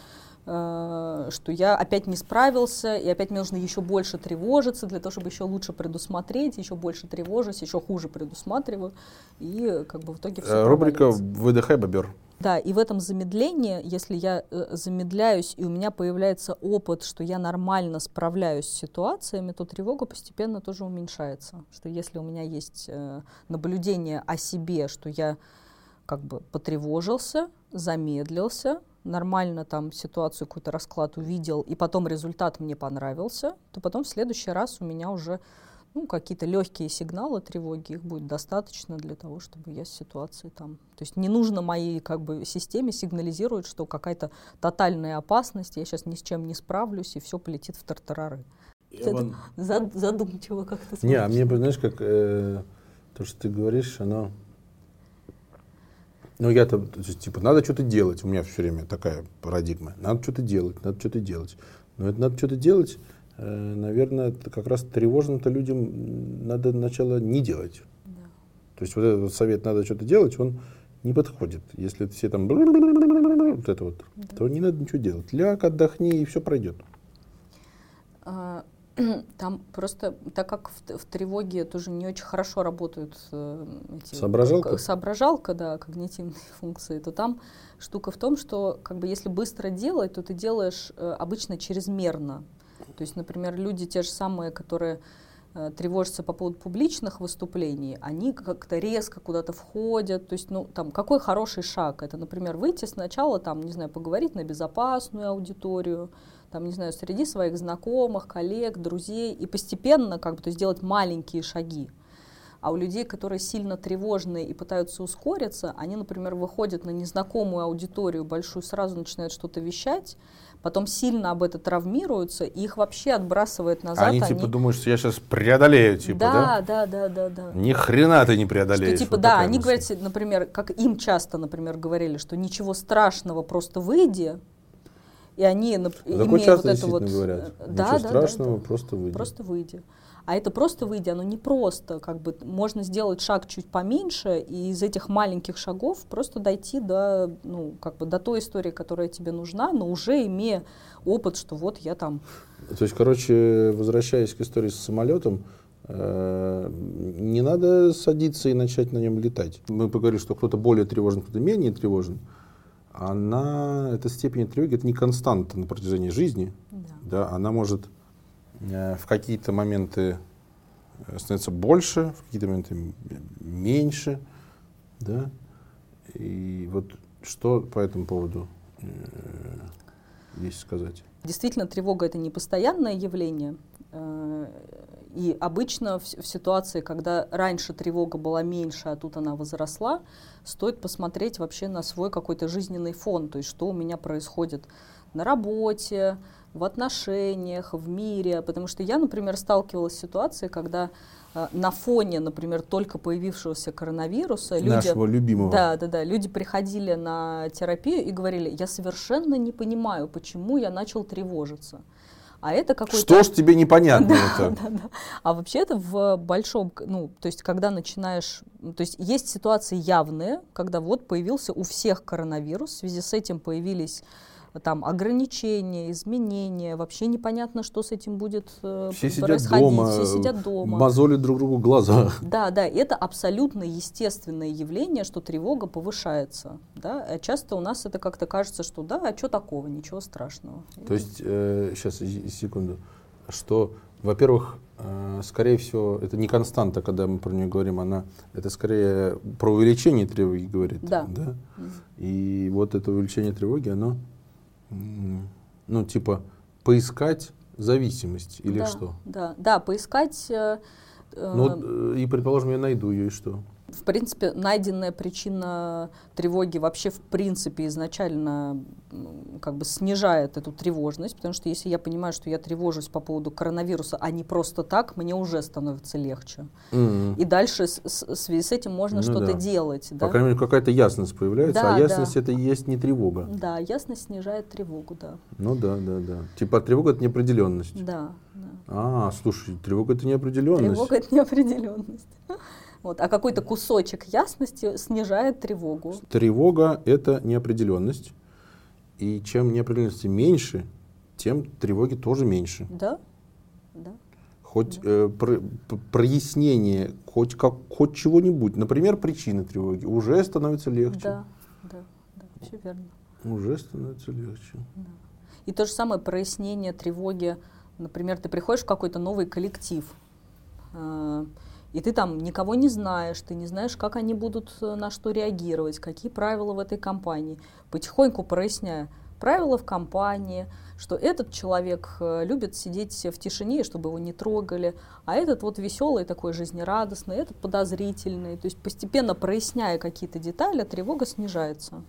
[SPEAKER 1] э, что я опять не справился, и опять мне нужно еще больше тревожиться для того, чтобы еще лучше предусмотреть, еще больше тревожусь, еще хуже предусматриваю, и как бы в итоге все
[SPEAKER 2] Э, рубрика «Выдыхай, бобер».
[SPEAKER 1] Да, и в этом замедлении, если я э, замедляюсь, и у меня появляется опыт, что я нормально справляюсь с ситуациями, то тревога постепенно тоже уменьшается. Что если у меня есть э, наблюдение о себе, что я как бы потревожился, замедлился, нормально там ситуацию, какой-то расклад увидел, и потом результат мне понравился, то потом в следующий раз у меня уже ну, какие-то легкие сигналы тревоги, их будет достаточно для того, чтобы я с ситуацией там... То есть не нужно моей как бы системе сигнализировать, что какая-то тотальная опасность, я сейчас ни с чем не справлюсь, и все полетит в тартарары. Зад- задумчиво как-то
[SPEAKER 2] Не, а мне, знаешь, как э, то, что ты говоришь, оно... Ну, я-то, типа, надо что-то делать. У меня все время такая парадигма. Надо что-то делать, надо что-то делать. Но это надо что-то делать, наверное, это как раз тревожным-то людям надо сначала не делать.
[SPEAKER 1] Да.
[SPEAKER 2] То есть вот этот совет «надо что-то делать», он не подходит. Если все там вот это вот, то не надо ничего делать. Ляг, отдохни, и все пройдет.
[SPEAKER 1] А, Там просто, так как в, в тревоге тоже не очень хорошо работают э, эти,
[SPEAKER 2] Соображалка?
[SPEAKER 1] соображалка, да, когнитивные функции, то там штука в том, что как бы если быстро делать, то ты делаешь э, обычно чрезмерно. То есть, например, люди те же самые, которые э, тревожатся по поводу публичных выступлений, они как-то резко куда-то входят. То есть, ну, там, какой хороший шаг? Это, например, выйти сначала, там, не знаю, поговорить на безопасную аудиторию, там, не знаю, среди своих знакомых, коллег, друзей, и постепенно как бы, то есть маленькие шаги. А у людей, которые сильно тревожные и пытаются ускориться, они, например, выходят на незнакомую аудиторию большую, сразу начинают что-то вещать, потом сильно об этом травмируются, и их вообще отбрасывает назад.
[SPEAKER 2] Они, типа думают, что я сейчас преодолею, типа,
[SPEAKER 1] да? Да, да, да, да, да.
[SPEAKER 2] Ни хрена ты не преодолеешь.
[SPEAKER 1] Что, типа, вот да, они мысль. говорят, например, как им часто, например, говорили, что ничего страшного, просто выйди, и они
[SPEAKER 2] имеют вот это вот... говорят.
[SPEAKER 1] Э, да,
[SPEAKER 2] Ничего
[SPEAKER 1] да,
[SPEAKER 2] страшного,
[SPEAKER 1] да,
[SPEAKER 2] просто выйди.
[SPEAKER 1] Просто выйди. А это просто выйди, оно не просто, как бы можно сделать шаг чуть поменьше и из этих маленьких шагов просто дойти до, ну, как бы до той истории, которая тебе нужна, но уже имея опыт, что вот я там.
[SPEAKER 2] То есть, короче, возвращаясь к истории с самолетом, э, не надо садиться и начать на нем летать. Мы поговорили, что кто-то более тревожен, кто-то менее тревожен. Она, эта степень тревоги, это не константа на протяжении жизни. Да. Да, она может в какие-то моменты э, становится больше, в какие-то моменты меньше, да, и вот что по этому поводу э, есть сказать?
[SPEAKER 1] Действительно, тревога это не постоянное явление, и обычно в ситуации, когда раньше тревога была меньше, а тут она возросла, стоит посмотреть вообще на свой какой-то жизненный фон, то есть что у меня происходит на работе, в отношениях, в мире. Потому что я, например, сталкивалась с ситуацией, когда э, на фоне, например, только появившегося коронавируса
[SPEAKER 2] Нашего
[SPEAKER 1] люди,
[SPEAKER 2] любимого.
[SPEAKER 1] Да, да, да, люди приходили на терапию и говорили, я совершенно не понимаю, почему я начал тревожиться. А это какой-то...
[SPEAKER 2] Что ж тебе непонятно
[SPEAKER 1] да, это? Да, да. А вообще это в большом, ну, то есть когда начинаешь, то есть есть ситуации явные, когда вот появился у всех коронавирус, в связи с этим появились там ограничения, изменения, вообще непонятно, что с этим будет
[SPEAKER 2] э, все происходить. Сидят дома,
[SPEAKER 1] все сидят дома.
[SPEAKER 2] Мозолят друг другу глаза.
[SPEAKER 1] Да, да, это абсолютно естественное явление, что тревога повышается. Да? А часто у нас это как-то кажется, что да, а что такого, ничего страшного.
[SPEAKER 2] То есть, э, сейчас, секунду, что, во-первых, э, скорее всего, это не константа, когда мы про нее говорим, она, это скорее про увеличение тревоги говорит.
[SPEAKER 1] Да.
[SPEAKER 2] да? И вот это увеличение тревоги, оно ну, типа, поискать зависимость или
[SPEAKER 1] да,
[SPEAKER 2] что?
[SPEAKER 1] Да, да, поискать. Э,
[SPEAKER 2] ну, э, и, предположим, я найду ее, и что?
[SPEAKER 1] В принципе, найденная причина тревоги вообще в принципе изначально как бы снижает эту тревожность, потому что если я понимаю, что я тревожусь по поводу коронавируса, а не просто так, мне уже становится легче. Mm-hmm. И дальше с, с, в связи с этим можно ну, что-то да. делать. Да?
[SPEAKER 2] По крайней мере, какая-то ясность появляется, да, а ясность да. это и есть не тревога.
[SPEAKER 1] Да, ясность снижает тревогу, да.
[SPEAKER 2] Ну да, да, да. Типа тревога это неопределенность.
[SPEAKER 1] Да. да.
[SPEAKER 2] А, слушай, тревога это неопределенность.
[SPEAKER 1] Тревога это неопределенность. Вот, а какой-то кусочек ясности снижает тревогу.
[SPEAKER 2] Тревога — это неопределенность. И чем неопределенности меньше, тем тревоги тоже меньше.
[SPEAKER 1] Да, да.
[SPEAKER 2] Хоть да. Э, про, прояснение хоть, как, хоть чего-нибудь, например, причины тревоги, уже становится легче.
[SPEAKER 1] Да, да, да, все верно.
[SPEAKER 2] Уже становится легче.
[SPEAKER 1] Да. И то же самое прояснение тревоги. Например, ты приходишь в какой-то новый коллектив, э, и ты там никого не знаешь, ты не знаешь, как они будут э, на что реагировать, какие правила в этой компании. Потихоньку проясняя правила в компании, что этот человек э, любит сидеть в тишине, чтобы его не трогали, а этот вот веселый, такой жизнерадостный, этот подозрительный. То есть постепенно проясняя какие-то детали, тревога снижается.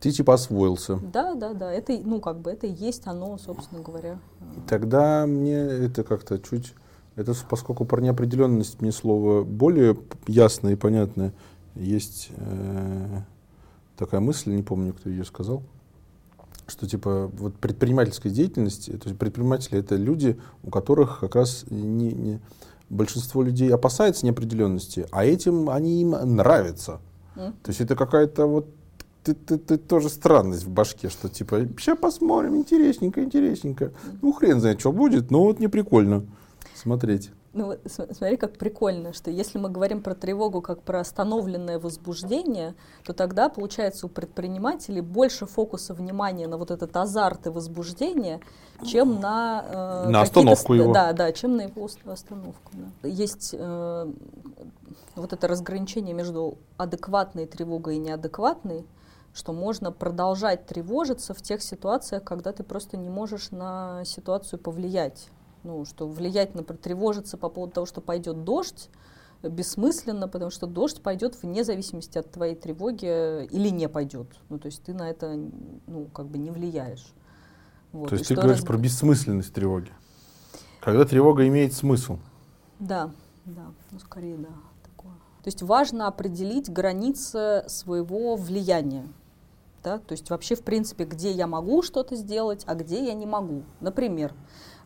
[SPEAKER 2] Ты типа освоился.
[SPEAKER 1] Да, да, да. Это, ну, как бы это и есть оно, собственно говоря.
[SPEAKER 2] Тогда мне это как-то чуть это поскольку про неопределенность мне слово более ясное и понятное. Есть э, такая мысль, не помню, кто ее сказал, что типа вот предпринимательская деятельность, то есть предприниматели это люди, у которых как раз не, не, большинство людей опасается неопределенности, а этим они им нравятся. Mm. То есть это какая-то вот ты, ты, ты тоже странность в башке, что типа сейчас посмотрим, интересненько, интересненько. Ну хрен знает, что будет, но вот не прикольно смотреть.
[SPEAKER 1] Ну, смотри, как прикольно, что если мы говорим про тревогу как про остановленное возбуждение, то тогда, получается, у предпринимателей больше фокуса внимания на вот этот азарт и возбуждение, чем на...
[SPEAKER 2] Э, на остановку его.
[SPEAKER 1] Да, да, чем на его остановку. Да. Есть э, вот это разграничение между адекватной тревогой и неадекватной, что можно продолжать тревожиться в тех ситуациях, когда ты просто не можешь на ситуацию повлиять ну, что влиять, например, тревожиться по поводу того, что пойдет дождь, бессмысленно, потому что дождь пойдет вне зависимости от твоей тревоги или не пойдет. Ну, то есть ты на это, ну, как бы не влияешь.
[SPEAKER 2] Вот. То есть ты говоришь раз... про бессмысленность тревоги? Когда тревога имеет смысл?
[SPEAKER 1] Да, да, ну, скорее, да. Такое. То есть важно определить границы своего влияния. Да? То есть вообще, в принципе, где я могу что-то сделать, а где я не могу. Например, Э,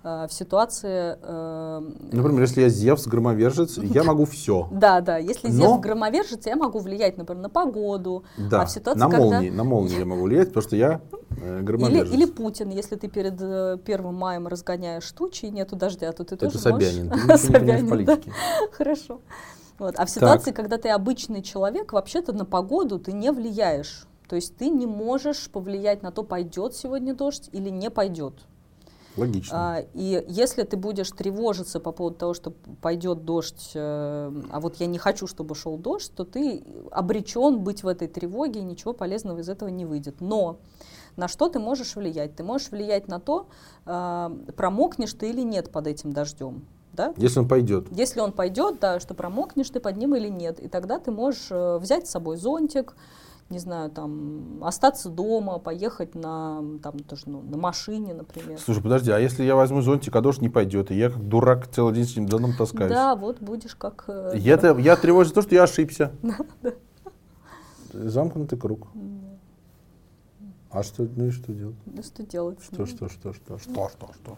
[SPEAKER 1] в ситуации... Э,
[SPEAKER 2] например, если я Зевс, громовержец, я могу все.
[SPEAKER 1] Да, да. Если Зевс, громовержец, я могу влиять, например, на погоду.
[SPEAKER 2] Да, а в ситуации, на молнии, на молнии я могу влиять, потому что я э, громовержец.
[SPEAKER 1] Или, или Путин, если ты перед первым маем разгоняешь тучи и нету дождя, то ты
[SPEAKER 2] тоже
[SPEAKER 1] Это
[SPEAKER 2] Собянин, ты Собянин, политике.
[SPEAKER 1] Хорошо. Вот. А в ситуации, так. когда ты обычный человек, вообще-то на погоду ты не влияешь. То есть ты не можешь повлиять на то, пойдет сегодня дождь или не пойдет.
[SPEAKER 2] Логично.
[SPEAKER 1] А, и если ты будешь тревожиться по поводу того, что пойдет дождь, э, а вот я не хочу, чтобы шел дождь, то ты обречен быть в этой тревоге, и ничего полезного из этого не выйдет. Но на что ты можешь влиять? Ты можешь влиять на то, э, промокнешь ты или нет под этим дождем. Да?
[SPEAKER 2] Если он пойдет.
[SPEAKER 1] Если он пойдет, да, что промокнешь ты под ним или нет. И тогда ты можешь э, взять с собой зонтик, не знаю, там, остаться дома, поехать на, там, тоже, ну, на машине, например.
[SPEAKER 2] Слушай, подожди, а если я возьму зонтик, а дождь не пойдет, и я как дурак целый день с ним доном таскаюсь?
[SPEAKER 1] Да, вот будешь как... Э,
[SPEAKER 2] я, -то, я тревожусь за то, что я ошибся. Замкнутый круг. А что, ну и что делать?
[SPEAKER 1] Ну что делать?
[SPEAKER 2] Что, что, что, что, что, что, что?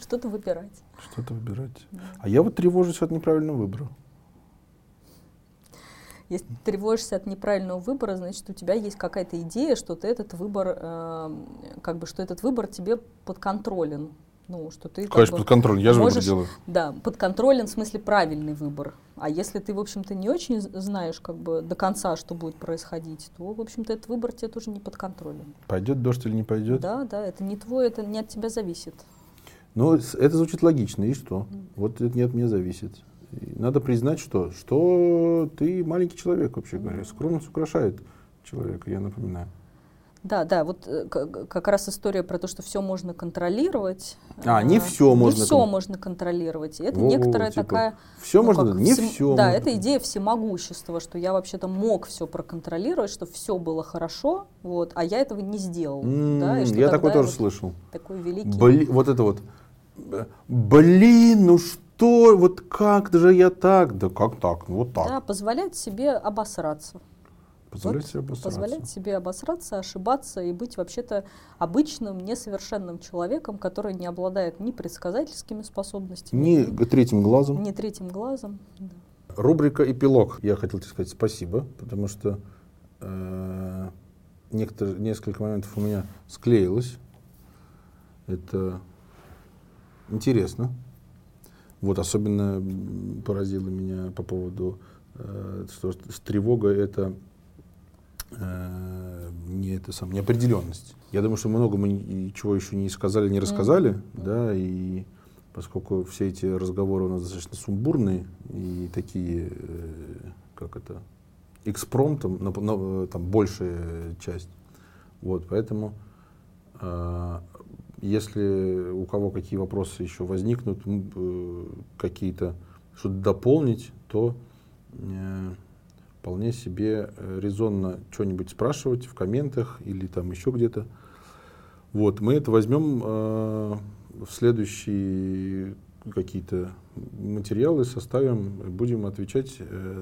[SPEAKER 1] Что-то выбирать.
[SPEAKER 2] Что-то выбирать. А я вот тревожусь от неправильного выбора.
[SPEAKER 1] Если ты тревожишься от неправильного выбора, значит, у тебя есть какая-то идея, что ты этот выбор, э, как бы, что этот выбор тебе подконтролен. Ну, что ты
[SPEAKER 2] Конечно, под контролем, я же
[SPEAKER 1] можешь,
[SPEAKER 2] выбор делаю.
[SPEAKER 1] Да, подконтролен в смысле правильный выбор. А если ты, в общем-то, не очень знаешь как бы до конца, что будет происходить, то, в общем-то, этот выбор тебе тоже не подконтролен.
[SPEAKER 2] Пойдет дождь или не пойдет?
[SPEAKER 1] Да, да, это не твой, это не от тебя зависит.
[SPEAKER 2] Ну, это звучит логично, и что? Mm. Вот это не от меня зависит. Надо признать, что, что ты маленький человек, вообще говоря. Скромность украшает человека, я напоминаю.
[SPEAKER 1] Да, да, вот э, как раз история про то, что все можно контролировать.
[SPEAKER 2] А, не все можно.
[SPEAKER 1] Не все можно контролировать. И это Во, некоторая типа, такая.
[SPEAKER 2] Все ну, можно, не всем, все.
[SPEAKER 1] Да, можно. это идея всемогущества, что я вообще-то мог все проконтролировать, что все было хорошо, вот, а я этого не сделал.
[SPEAKER 2] Mm,
[SPEAKER 1] да,
[SPEAKER 2] и что я такой тоже вот слышал.
[SPEAKER 1] Такой великий.
[SPEAKER 2] Бли, вот это вот. Блин, ну что? Что, вот как же я так? Да как так? Ну, вот так.
[SPEAKER 1] Да, позволять себе обосраться.
[SPEAKER 2] Позволять вот, себе обосраться.
[SPEAKER 1] Позволять себе обосраться, ошибаться и быть вообще-то обычным, несовершенным человеком, который не обладает ни предсказательскими способностями,
[SPEAKER 2] ни, ни третьим глазом.
[SPEAKER 1] Ни третьим глазом. Да.
[SPEAKER 2] Рубрика «Эпилог». Я хотел тебе сказать спасибо, потому что э, некоторые, несколько моментов у меня склеилось. Это интересно. Вот особенно поразило меня по поводу, э, что тревога это э, не это сам неопределенность. Я думаю, что много мы ничего еще не сказали, не рассказали, mm-hmm. да, и поскольку все эти разговоры у нас достаточно сумбурные и такие, э, как это, экспромтом, на, на, там большая часть, вот, поэтому э, если у кого какие вопросы еще возникнут, э, какие-то что-то дополнить, то э, вполне себе э, резонно что-нибудь спрашивать в комментах или там еще где-то. Вот, мы это возьмем в следующие какие-то материалы, составим, будем отвечать.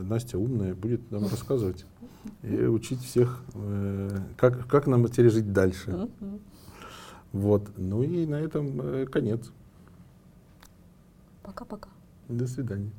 [SPEAKER 2] Настя умная будет нам рассказывать и учить всех, как, как нам теперь жить дальше. Вот. Ну и на этом э, конец.
[SPEAKER 1] Пока-пока.
[SPEAKER 2] До свидания.